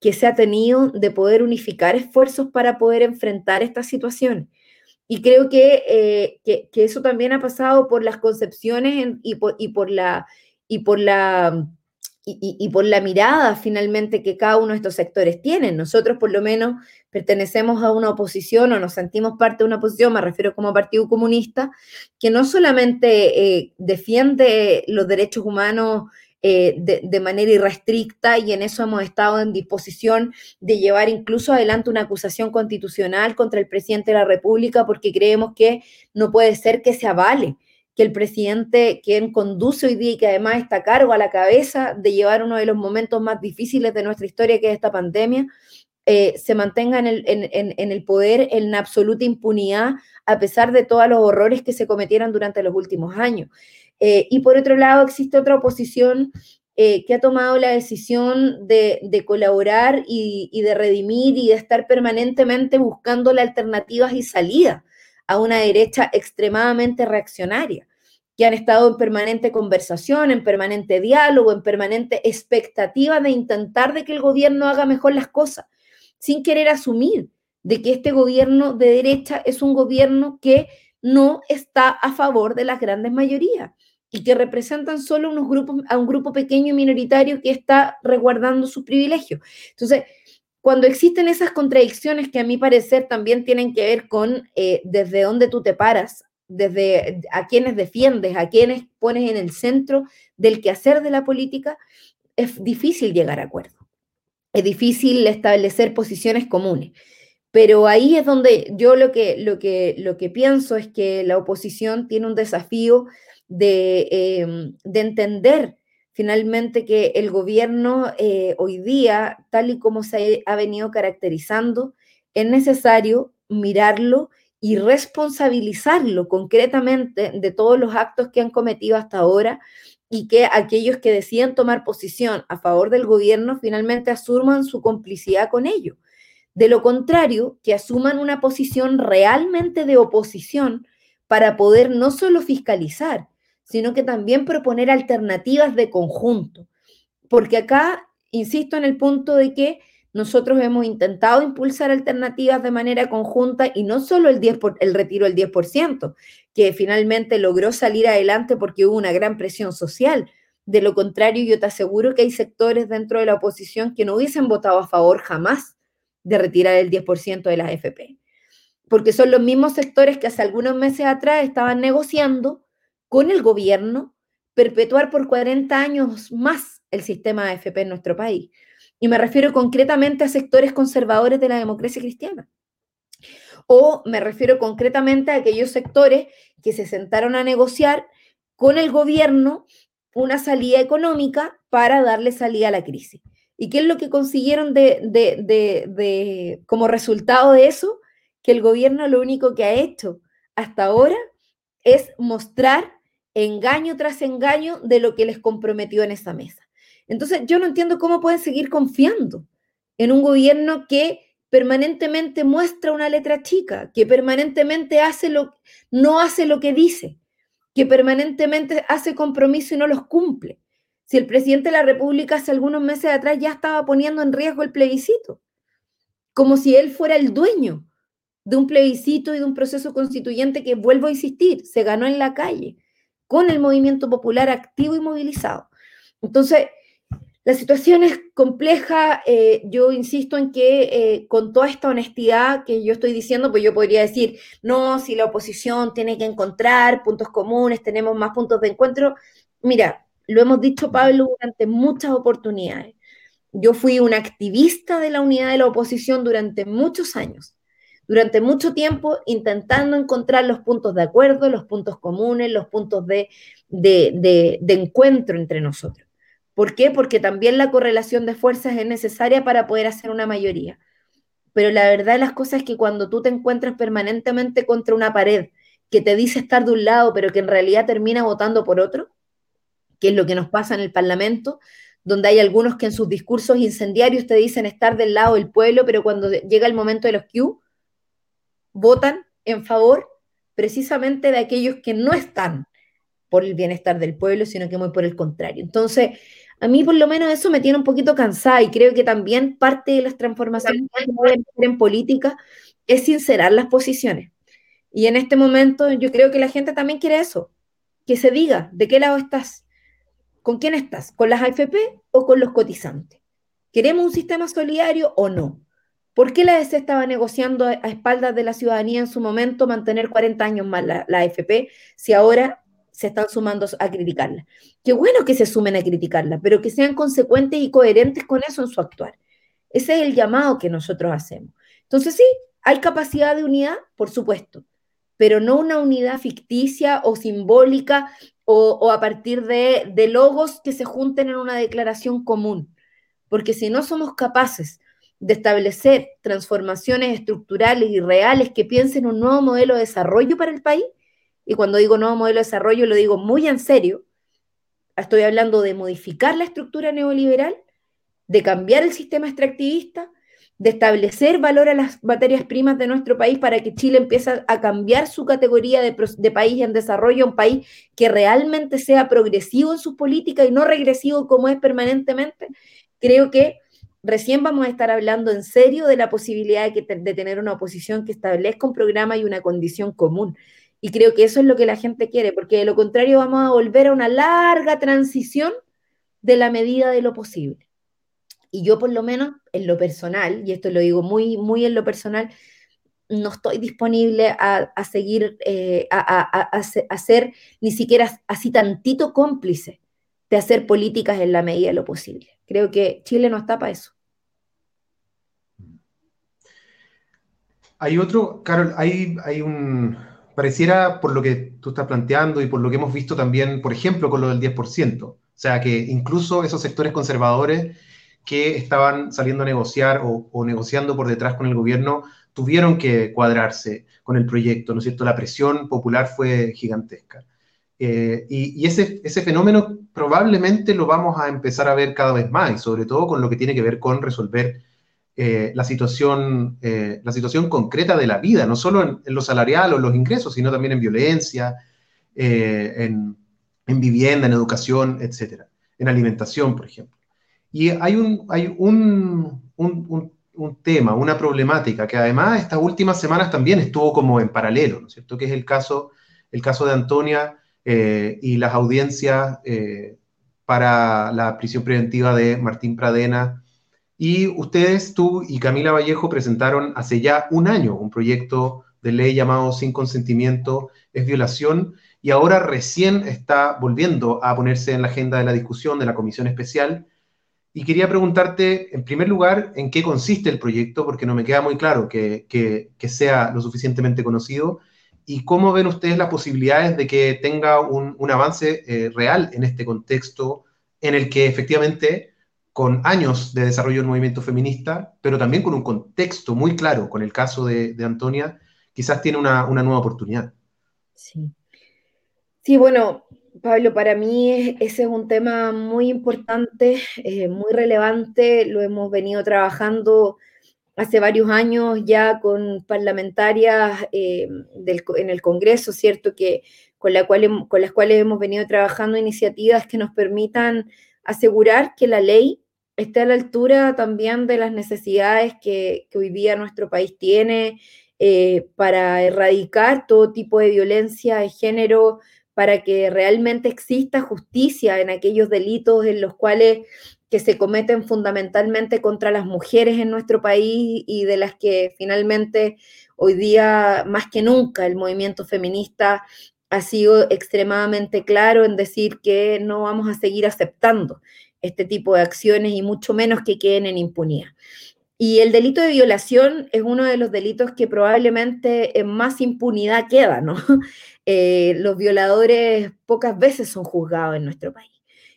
que se ha tenido de poder unificar esfuerzos para poder enfrentar esta situación. Y creo eh, que, que, eso también ha pasado por las concepciones y, por, y, por, la, y, por la, y, por la mirada finalmente que cada uno de estos sectores tiene. Nosotros por lo menos pertenecemos a una oposición o nos sentimos parte de una oposición, me refiero como Partido Comunista, que no solamente eh, defiende los derechos humanos eh, de, manera irrestricta y en eso hemos estado en disposición de llevar incluso adelante una acusación constitucional contra el presidente de la República porque creemos que no puede ser que se avale que el presidente, quien conduce hoy día y que además está a cargo a la cabeza de llevar uno de los momentos más difíciles de nuestra historia, que es esta pandemia, eh, se mantenga en el, en el, poder en absoluta impunidad, a pesar de todos los horrores que se cometieron durante los últimos años. Eh, y por otro lado, existe otra oposición eh, que ha tomado la decisión de, colaborar y, de redimir y de estar permanentemente buscando alternativas y salidas a una derecha extremadamente reaccionaria, que han estado en permanente conversación, en permanente diálogo, en permanente expectativa de intentar de que el gobierno haga mejor las cosas, sin querer asumir de que este gobierno de derecha es un gobierno que no está a favor de las grandes mayorías y que representan solo unos grupos, a un grupo pequeño y minoritario que está resguardando sus privilegios. Entonces, cuando existen esas contradicciones que a mi parecer también tienen que ver con eh, desde dónde tú te paras, desde a quienes defiendes, a quienes pones en el centro del quehacer de la política, es difícil llegar a acuerdo. Es difícil establecer posiciones comunes. Pero ahí es donde yo lo que, lo que, lo que pienso es que la oposición tiene un desafío Em, de, entender finalmente que el gobierno eh, hoy día, tal y como se ha venido caracterizando, es necesario mirarlo y responsabilizarlo concretamente de todos los actos que han cometido hasta ahora y que aquellos que deciden tomar posición a favor del gobierno finalmente asuman su complicidad con ello. De lo contrario, que asuman una posición realmente de oposición para poder no solo fiscalizar, sino que también proponer alternativas de conjunto. Porque acá, insisto en el punto de que nosotros hemos intentado impulsar alternativas de manera conjunta y no solo el, 10 el retiro del 10%, que finalmente logró salir adelante porque hubo una gran presión social. De lo contrario, yo te aseguro que hay sectores dentro de la oposición que no hubiesen votado a favor jamás de retirar el 10% de las FP, porque son los mismos sectores que hace algunos meses atrás estaban negociando con el gobierno perpetuar por 40 años más el sistema AFP en nuestro país. Y me refiero concretamente a sectores conservadores de la democracia cristiana. O me refiero concretamente a aquellos sectores que se sentaron a negociar con el gobierno una salida económica para darle salida a la crisis. ¿Y qué es lo que consiguieron de, como resultado de eso? Que el gobierno lo único que ha hecho hasta ahora es mostrar engaño tras engaño de lo que les comprometió en esa mesa. Entonces, yo no entiendo cómo pueden seguir confiando en un gobierno que permanentemente muestra una letra chica, que permanentemente hace lo, no hace lo que dice, que permanentemente hace compromiso y no los cumple. Si el presidente de la República hace algunos meses atrás ya estaba poniendo en riesgo el plebiscito, como si él fuera el dueño de un plebiscito y de un proceso constituyente que, vuelvo a insistir, se ganó en la calle, con el movimiento popular activo y movilizado. Entonces, la situación es compleja. Eh, yo insisto en que eh, con toda esta honestidad que yo estoy diciendo, pues yo podría decir, no, si la oposición tiene que encontrar puntos comunes, tenemos más puntos de encuentro. Mira, lo hemos dicho, Pablo, durante muchas oportunidades. Yo fui una activista de la unidad de la oposición durante muchos años durante mucho tiempo intentando encontrar los puntos de acuerdo, los puntos comunes, los puntos de, de, encuentro entre nosotros. ¿Por qué? Porque también la correlación de fuerzas es necesaria para poder hacer una mayoría. Pero la verdad de las cosas es que cuando tú te encuentras permanentemente contra una pared que te dice estar de un lado, pero que en realidad termina votando por otro, que es lo que nos pasa en el Parlamento, donde hay algunos que en sus discursos incendiarios te dicen estar del lado del pueblo, pero cuando llega el momento de los Q, votan en favor precisamente de aquellos que no están por el bienestar del pueblo, sino que muy por el contrario. Entonces, a mí por lo menos eso me tiene un poquito cansada y creo que también parte de las transformaciones que deben hacer en política es sincerar las posiciones. Y en este momento yo creo que la gente también quiere eso, que se diga de qué lado estás, con quién estás, con las AFP o con los cotizantes. ¿Queremos un sistema solidario o no? ¿Por qué la DC estaba negociando a, espaldas de la ciudadanía en su momento mantener 40 años más la, la AFP si ahora se están sumando a criticarla? Qué bueno que se sumen a criticarla, pero que sean consecuentes y coherentes con eso en su actuar. Ese es el llamado que nosotros hacemos. Entonces sí, hay capacidad de unidad, por supuesto, pero no una unidad ficticia o simbólica o, a partir de, de logos que se junten en una declaración común. Porque si no somos capaces de establecer transformaciones estructurales y reales que piensen un nuevo modelo de desarrollo para el país, y cuando digo nuevo modelo de desarrollo lo digo muy en serio, estoy hablando de modificar la estructura neoliberal, de cambiar el sistema extractivista, de establecer valor a las materias primas de nuestro país para que Chile empiece a cambiar su categoría de, país en desarrollo, un país que realmente sea progresivo en sus políticas y no regresivo como es permanentemente, creo que recién vamos a estar hablando en serio de la posibilidad de, de tener una oposición que establezca un programa y una condición común. Y creo que eso es lo que la gente quiere, porque de lo contrario vamos a volver a una larga transición de la medida de lo posible. Y yo por lo menos en lo personal, y esto lo digo muy, muy en lo personal, no estoy disponible a, seguir, eh, a, ser ni siquiera así tantito cómplice de hacer políticas en la medida de lo posible. Creo que Chile no está para eso. Hay otro, Carol, hay, hay un, pareciera por lo que tú estás planteando y por lo que hemos visto también, por ejemplo, con lo del 10%, o sea que incluso esos sectores conservadores que estaban saliendo a negociar o, negociando por detrás con el gobierno tuvieron que cuadrarse con el proyecto, ¿no es cierto? La presión popular fue gigantesca. Eh, y, ese, ese, fenómeno probablemente lo vamos a empezar a ver cada vez más, y sobre todo con lo que tiene que ver con resolver eh, la, situación, eh, la situación concreta de la vida, no solo en, lo salarial o los ingresos, sino también en violencia, en, en vivienda, en educación, etcétera, en alimentación, por ejemplo. Y hay un, hay un, un, un, tema, una problemática que además estas últimas semanas también estuvo como en paralelo, ¿no es cierto? Que es el caso, el caso de Antonia eh, y las audiencias eh, para la prisión preventiva de Martín Pradena. Y ustedes, tú y Camila Vallejo, presentaron hace ya un año un proyecto de ley llamado Sin consentimiento es violación y ahora recién está volviendo a ponerse en la agenda de la discusión de la comisión especial y quería preguntarte, en primer lugar, en qué consiste el proyecto, porque no me queda muy claro que, sea lo suficientemente conocido, y cómo ven ustedes las posibilidades de que tenga un, avance eh, real en este contexto en el que efectivamente, con años de desarrollo del movimiento feminista, pero también con un contexto muy claro, con el caso de, Antonia, quizás tiene una, una nueva oportunidad. Sí. Sí, bueno, Pablo, para mí ese es un tema muy importante, eh, muy relevante. Lo hemos venido trabajando hace varios años ya con parlamentarias eh, en el Congreso, ¿cierto? Que, con, las cuales hemos venido trabajando iniciativas que nos permitan asegurar que la ley esté a la altura también de las necesidades que, hoy día nuestro país tiene eh, para erradicar todo tipo de violencia de género para que realmente exista justicia en aquellos delitos en los cuales que se cometen fundamentalmente contra las mujeres en nuestro país y de las que finalmente hoy día más que nunca el movimiento feminista ha sido extremadamente claro en decir que no vamos a seguir aceptando este tipo de acciones y mucho menos que queden en impunidad. Y el delito de violación es uno de los delitos que probablemente en más impunidad queda, ¿no? Eh, los violadores pocas veces son juzgados en nuestro país.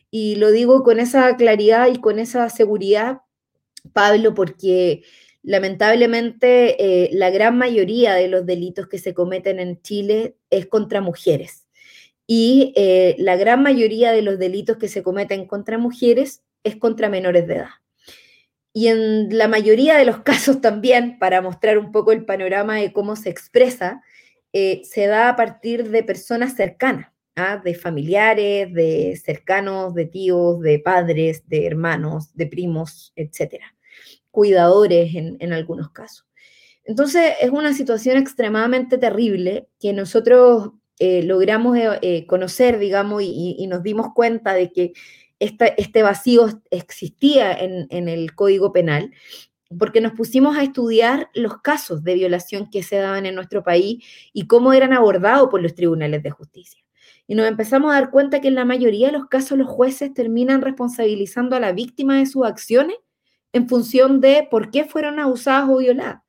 Y lo digo con esa claridad y con esa seguridad, Pablo, porque lamentablemente eh, la gran mayoría de los delitos que se cometen en Chile es contra mujeres. Y eh, la gran mayoría de los delitos que se cometen contra mujeres es contra menores de edad. Y en la mayoría de los casos también, para mostrar un poco el panorama de cómo se expresa, eh, se da a partir de personas cercanas, ¿ah? de familiares, de cercanos, de tíos, de padres, de hermanos, de primos, etcétera, cuidadores en, algunos casos. Entonces es una situación extremadamente terrible que nosotros eh, logramos eh, conocer, digamos, y, nos dimos cuenta de que este vacío existía en, en, el Código Penal porque nos pusimos a estudiar los casos de violación que se daban en nuestro país y cómo eran abordados por los tribunales de justicia. Y nos empezamos a dar cuenta que en la mayoría de los casos los jueces terminan responsabilizando a la víctima de sus acciones en función de por qué fueron abusadas o violadas.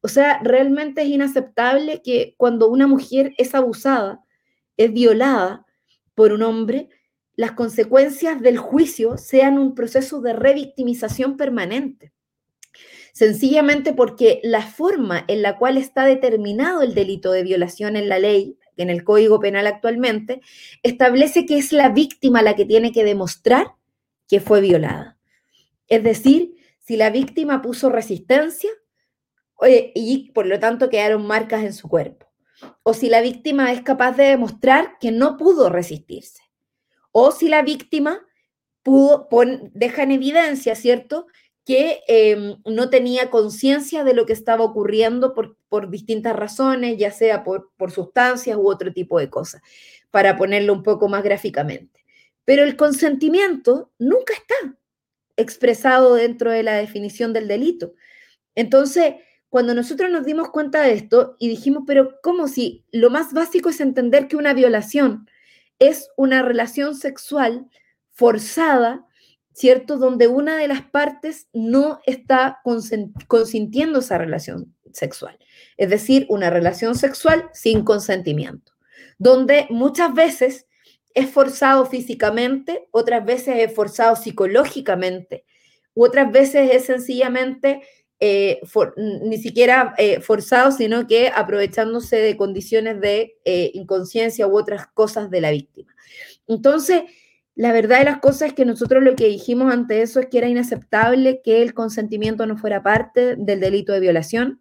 O sea, realmente es inaceptable que cuando una mujer es abusada, es violada por un hombre, las consecuencias del juicio sean un proceso de revictimización permanente sencillamente porque la forma en la cual está determinado el delito de violación en la ley, en el Código Penal actualmente, establece que es la víctima la que tiene que demostrar que fue violada. Es decir, si la víctima puso resistencia y por lo tanto quedaron marcas en su cuerpo, o si la víctima es capaz de demostrar que no pudo resistirse, o si la víctima pudo, deja en evidencia, ¿cierto?, que em, no tenía conciencia de lo que estaba ocurriendo por, por distintas razones, ya sea por, por, sustancias u otro tipo de cosas, para ponerlo un poco más gráficamente. Pero el consentimiento nunca está expresado dentro de la definición del delito. Entonces, cuando nosotros nos dimos cuenta de esto y dijimos, pero ¿cómo si lo más básico es entender que una violación es una relación sexual forzada, ¿cierto? Donde una de las partes no está consintiendo esa relación sexual. Es decir, una relación sexual sin consentimiento, donde muchas veces es forzado físicamente, otras veces es forzado psicológicamente, u otras veces es sencillamente eh, ni siquiera eh, forzado, sino que aprovechándose de condiciones de eh, inconsciencia u otras cosas de la víctima. Entonces, la verdad de las cosas es que nosotros lo que dijimos ante eso es que era inaceptable que el consentimiento no fuera parte del delito de violación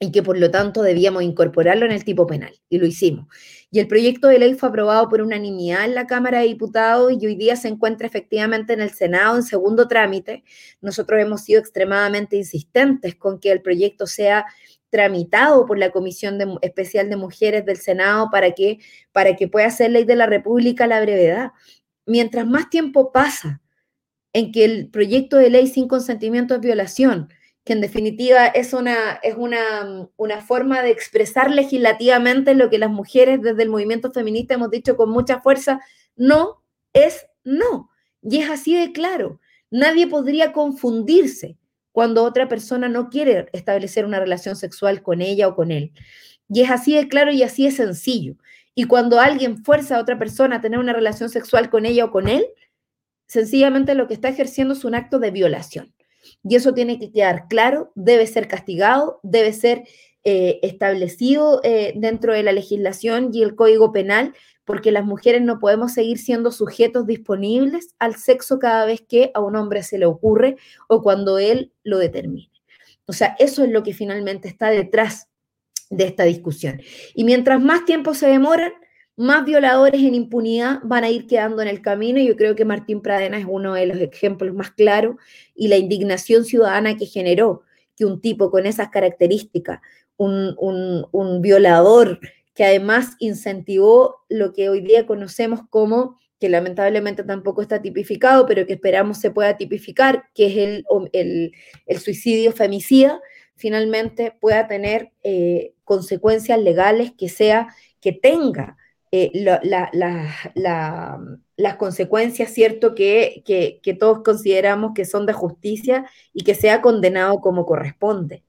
y que por lo tanto debíamos incorporarlo en el tipo penal. Y lo hicimos. Y el proyecto de ley fue aprobado por unanimidad en la Cámara de Diputados y hoy día se encuentra efectivamente en el Senado en segundo trámite. Nosotros hemos sido extremadamente insistentes con que el proyecto sea tramitado por la Comisión Especial de Mujeres del Senado para que, para que pueda ser ley de la República a la brevedad mientras más tiempo pasa en que el proyecto de ley sin consentimiento es violación, que en definitiva es una, es una, una forma de expresar legislativamente lo que las mujeres desde el movimiento feminista hemos dicho con mucha fuerza, no es no. Y es así de claro. Nadie podría confundirse cuando otra persona no quiere establecer una relación sexual con ella o con él. Y es así de claro y así de sencillo. Y cuando alguien fuerza a otra persona a tener una relación sexual con ella o con él, sencillamente lo que está ejerciendo es un acto de violación. Y eso tiene que quedar claro, debe ser castigado, debe ser eh, establecido eh, dentro de la legislación y el código penal, porque las mujeres no podemos seguir siendo sujetos disponibles al sexo cada vez que a un hombre se le ocurre o cuando él lo determine. O sea, eso es lo que finalmente está detrás de esta discusión. Y mientras más tiempo se demoran, más violadores en impunidad van a ir quedando en el camino. Y yo creo que Martín Pradena es uno de los ejemplos más claros y la indignación ciudadana que generó que un tipo con esas características, un, un violador que además incentivó lo que hoy día conocemos como que lamentablemente tampoco está tipificado, pero que esperamos se pueda tipificar, que es el, el, el suicidio femicida, finalmente pueda tener eh, consecuencias legales que sea, que tenga eh, las consecuencias, ¿cierto? Que, que, todos consideramos que son de justicia y que sea condenado como corresponde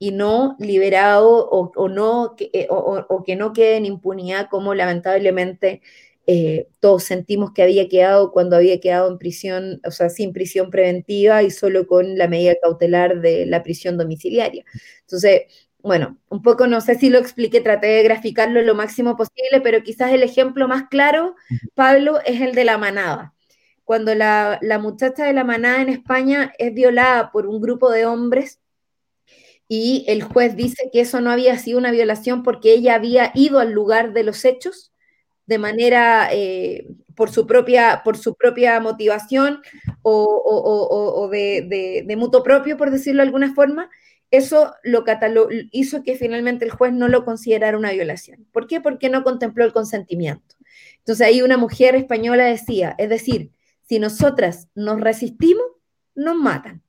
y no liberado o, no, eh, o, que no quede en impunidad como lamentablemente eh, todos sentimos que había quedado cuando había quedado en prisión, o sea, sin prisión preventiva y solo con la medida cautelar de la prisión domiciliaria. Entonces, bueno, un poco no sé si lo expliqué, traté de graficarlo lo máximo posible, pero quizás el ejemplo más claro, Pablo, es el de la manada. Cuando la, la muchacha de la manada en España es violada por un grupo de hombres y el juez dice que eso no había sido una violación porque ella había ido al lugar de los hechos de manera eh, por, su propia, por su propia motivación o, de, de, mutuo propio, por decirlo de alguna forma, eso lo hizo que finalmente el juez no lo considerara una violación. ¿Por qué? Porque no contempló el consentimiento. Entonces ahí una mujer española decía, es decir, si nosotras nos resistimos, nos matan.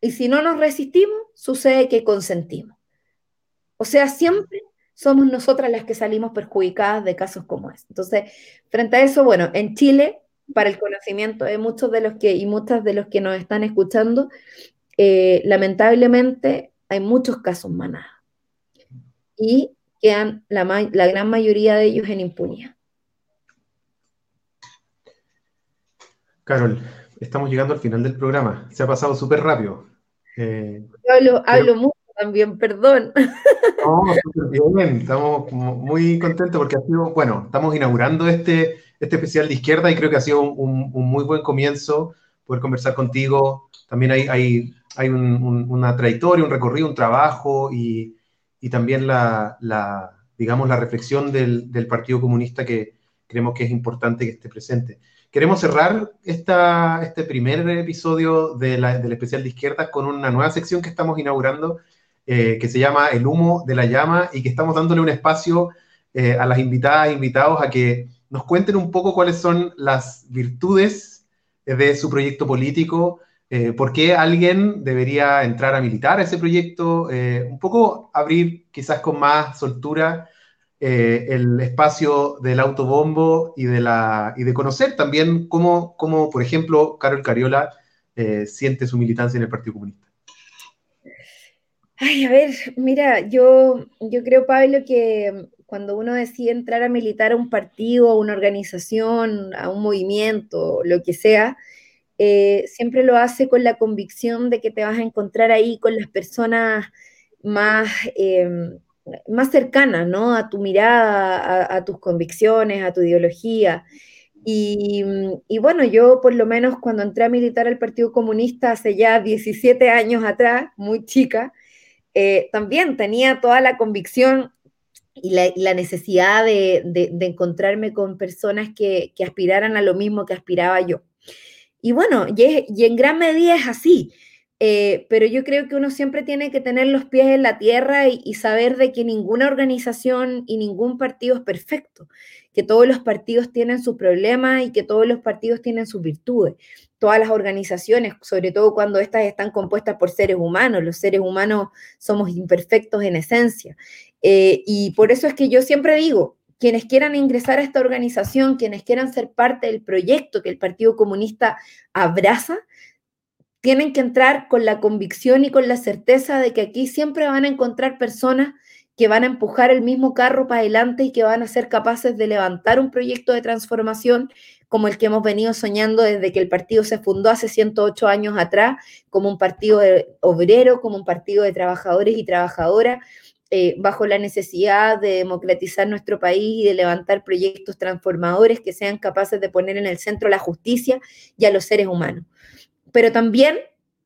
Y si no nos resistimos, sucede que consentimos. O sea, siempre somos nosotras las que salimos perjudicadas de casos como este. Entonces, frente a eso, bueno, en Chile, para el conocimiento de muchos de los que y muchas de los que nos están escuchando, eh, lamentablemente hay muchos casos manada y quedan la, la gran mayoría de ellos en impunidad. Carol, estamos llegando al final del programa. Se ha pasado súper rápido. Eh, hablo, hablo mucho también, perdón. No, bien, estamos muy contentos porque ha sido, bueno, estamos inaugurando este, este especial de izquierda y creo que ha sido un, muy buen comienzo poder conversar contigo. También hay, hay, hay una trayectoria, un recorrido, un trabajo y, y también la, la, digamos, la reflexión del, del, Partido Comunista que creemos que es importante que esté presente. Queremos cerrar esta, este primer episodio de la, del especial de izquierda con una nueva sección que estamos inaugurando eh, que se llama El humo de la llama y que estamos dándole un espacio eh, a las invitadas e invitados a que nos cuenten un poco cuáles son las virtudes de su proyecto político, eh, por qué alguien debería entrar a militar a ese proyecto, un poco abrir quizás con más soltura el espacio del autobombo y de, la, y de conocer también cómo, cómo, por ejemplo, Carol Cariola siente su militancia en el Partido Comunista. Ay, a ver, mira, yo, yo creo, Pablo, que cuando uno decide entrar a militar a un partido, a una organización, a un movimiento, lo que sea, eh, siempre lo hace con la convicción de que te vas a encontrar ahí con las personas más, em, más cercanas, ¿no? A tu mirada, a, tus convicciones, a tu ideología. Y, bueno, yo por lo menos cuando entré a militar al Partido Comunista hace ya 17 años atrás, muy chica, eh, también tenía toda la convicción y la, necesidad de, encontrarme con personas que, aspiraran a lo mismo que aspiraba yo. Y bueno, y, en gran medida es así, eh, pero yo creo que uno siempre tiene que tener los pies en la tierra y, saber de que ninguna organización y ningún partido es perfecto, que todos los partidos tienen sus problemas y que todos los partidos tienen sus virtudes todas las organizaciones, sobre todo cuando estas están compuestas por seres humanos. Los seres humanos somos imperfectos en esencia. Eh, y por eso es que yo siempre digo, quienes quieran ingresar a esta organización, quienes quieran ser parte del proyecto que el Partido Comunista abraza, tienen que entrar con la convicción y con la certeza de que aquí siempre van a encontrar personas que van a empujar el mismo carro para adelante y que van a ser capaces de levantar un proyecto de transformación como el que hemos venido soñando desde que el partido se fundó hace 108 años atrás, como un partido obrero, como un partido de trabajadores y trabajadoras, eh, bajo la necesidad de democratizar nuestro país y de levantar proyectos transformadores que sean capaces de poner en el centro la justicia y a los seres humanos. Pero también,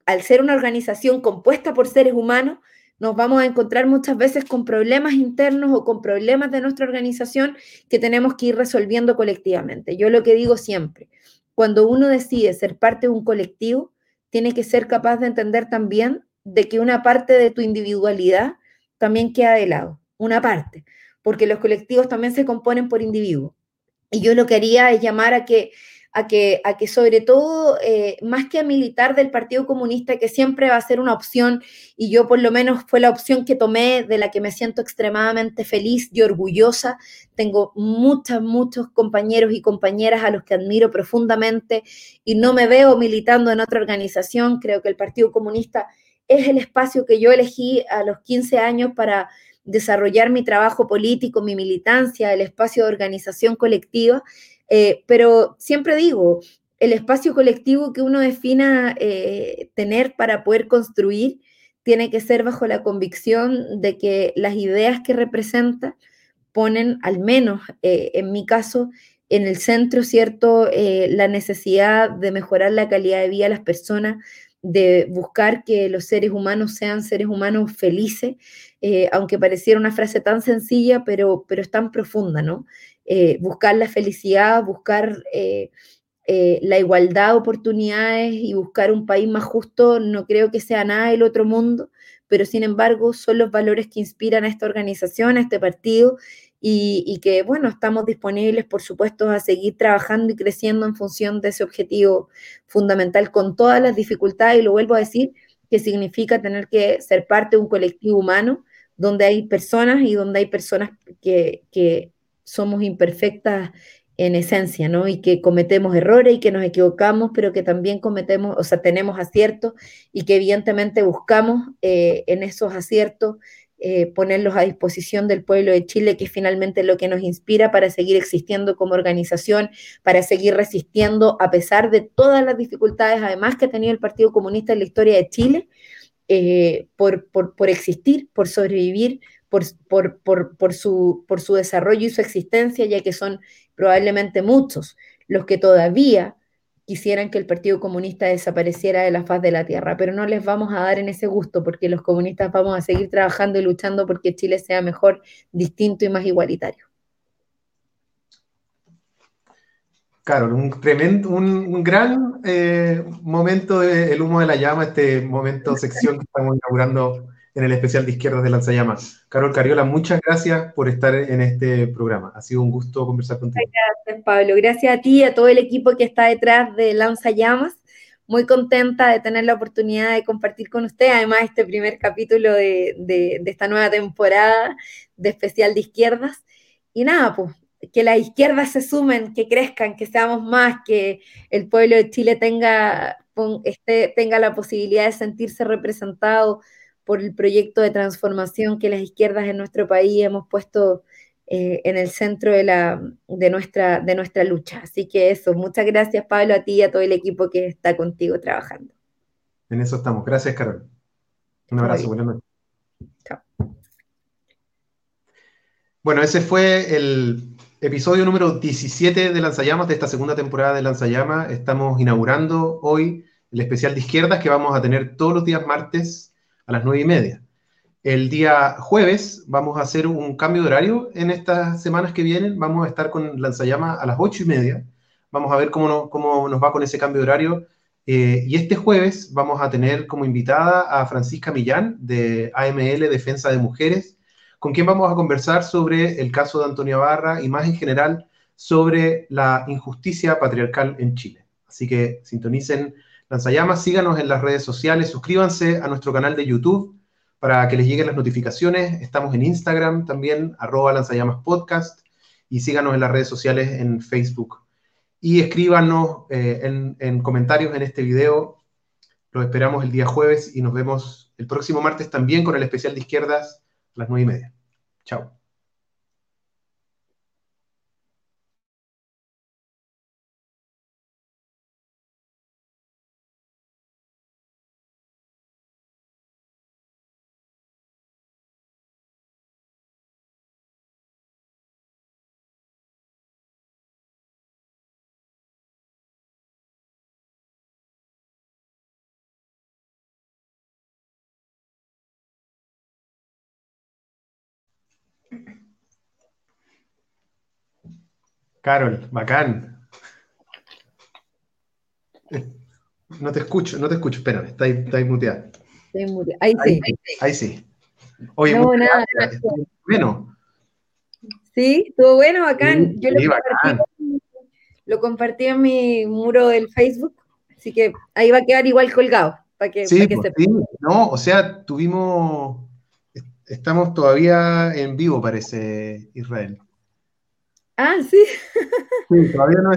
al ser una organización compuesta por seres humanos, nos vamos a encontrar muchas veces con problemas internos o con problemas de nuestra organización que tenemos que ir resolviendo colectivamente. Yo lo que digo siempre, cuando uno decide ser parte de un colectivo, tiene que ser capaz de entender también de que una parte de tu individualidad también queda de lado, una parte, porque los colectivos también se componen por individuos. Y yo lo que haría es llamar a que a que, a que sobre todo, eh, más que a militar del Partido Comunista, que siempre va a ser una opción, y yo por lo menos fue la opción que tomé, de la que me siento extremadamente feliz y orgullosa. Tengo muchos, muchos compañeros y compañeras a los que admiro profundamente y no me veo militando en otra organización. Creo que el Partido Comunista es el espacio que yo elegí a los 15 años para desarrollar mi trabajo político, mi militancia, el espacio de organización colectiva Eh, pero siempre digo, el espacio colectivo que uno defina eh, tener para poder construir tiene que ser bajo la convicción de que las ideas que representa ponen, al menos eh, en mi caso, en el centro, ¿cierto?, la necesidad de mejorar la calidad de vida de las personas, de buscar que los seres humanos sean seres humanos felices, eh, aunque pareciera una frase tan sencilla, pero, pero es tan profunda, ¿no? Eh, buscar la felicidad, buscar eh, la igualdad de oportunidades y buscar un país más justo, no creo que sea nada del otro mundo, pero sin embargo son los valores que inspiran a esta organización, a este partido, y, que, bueno, estamos disponibles, por supuesto, a seguir trabajando y creciendo en función de ese objetivo fundamental con todas las dificultades, y lo vuelvo a decir, que significa tener que ser parte de un colectivo humano donde hay personas y donde hay personas que, que somos imperfectas en esencia, ¿no? Y que cometemos errores y que nos equivocamos, pero que también cometemos, o sea, tenemos aciertos y que evidentemente buscamos eh, en esos aciertos eh, ponerlos a disposición del pueblo de Chile, que es finalmente lo que nos inspira para seguir existiendo como organización, para seguir resistiendo a pesar de todas las dificultades, además que ha tenido el Partido Comunista en la historia de Chile, eh, por, por, existir, por sobrevivir, por, por, su, por su desarrollo y su existencia, ya que son probablemente muchos los que todavía quisieran que el Partido Comunista desapareciera de la faz de la tierra, pero no les vamos a dar en ese gusto porque los comunistas vamos a seguir trabajando y luchando porque Chile sea mejor, distinto y más igualitario. Claro, un tremendo, un, gran eh, momento del humo de la llama, este momento, sección que estamos inaugurando en el especial de izquierdas de Lanzallamas. Carol Cariola, muchas gracias por estar en este programa. Ha sido un gusto conversar contigo. Gracias, Pablo. Gracias a ti y a todo el equipo que está detrás de Lanzallamas. Muy contenta de tener la oportunidad de compartir con usted, además, este primer capítulo de, de esta nueva temporada de especial de izquierdas. Y nada, pues que las izquierdas se sumen, que crezcan, que seamos más, que el pueblo de Chile tenga, este, tenga la posibilidad de sentirse representado por el proyecto de transformación que las izquierdas en nuestro país hemos puesto eh, en el centro de, la, de, nuestra, de nuestra lucha. Así que eso, muchas gracias Pablo, a ti y a todo el equipo que está contigo trabajando. En eso estamos. Gracias, Carol. Un abrazo, buenas noches. Chao. Bueno, ese fue el episodio número 17 de Lanzallamas, de esta segunda temporada de Lanzallamas. Estamos inaugurando hoy el especial de izquierdas que vamos a tener todos los días martes a las nueve y media. El día jueves vamos a hacer un cambio de horario en estas semanas que vienen. Vamos a estar con Lanzallamas a las ocho y media. Vamos a ver cómo, cómo nos va con ese cambio de horario. Eh, y este jueves vamos a tener como invitada a Francisca Millán de AML Defensa de Mujeres, con quien vamos a conversar sobre el caso de Antonia Barra y más en general sobre la injusticia patriarcal en Chile. Así que sintonicen Lanzallamas, síganos en las redes sociales, suscríbanse a nuestro canal de YouTube para que les lleguen las notificaciones. Estamos en Instagram también, arroba lanzallamas podcast, y síganos en las redes sociales en Facebook. Y escríbanos eh, en, en comentarios en este video. Los esperamos el día jueves y nos vemos el próximo martes también con el especial de izquierdas a las nueve y media. Chao. Carol, bacán. No te escucho, no te escucho, espérame, está ahí, está ahí muteada. Ahí, sí. Ahí, sí. Oye, no, nada, bueno. Sí, estuvo bueno, bacán. Yo lo, compartí, lo, compartí, en mi muro del Facebook, así que ahí va a quedar igual colgado. Para que, sí, pues sí, no, o sea, tuvimos, estamos todavía en vivo, parece, Israel. Ah, sí. Sí, todavía no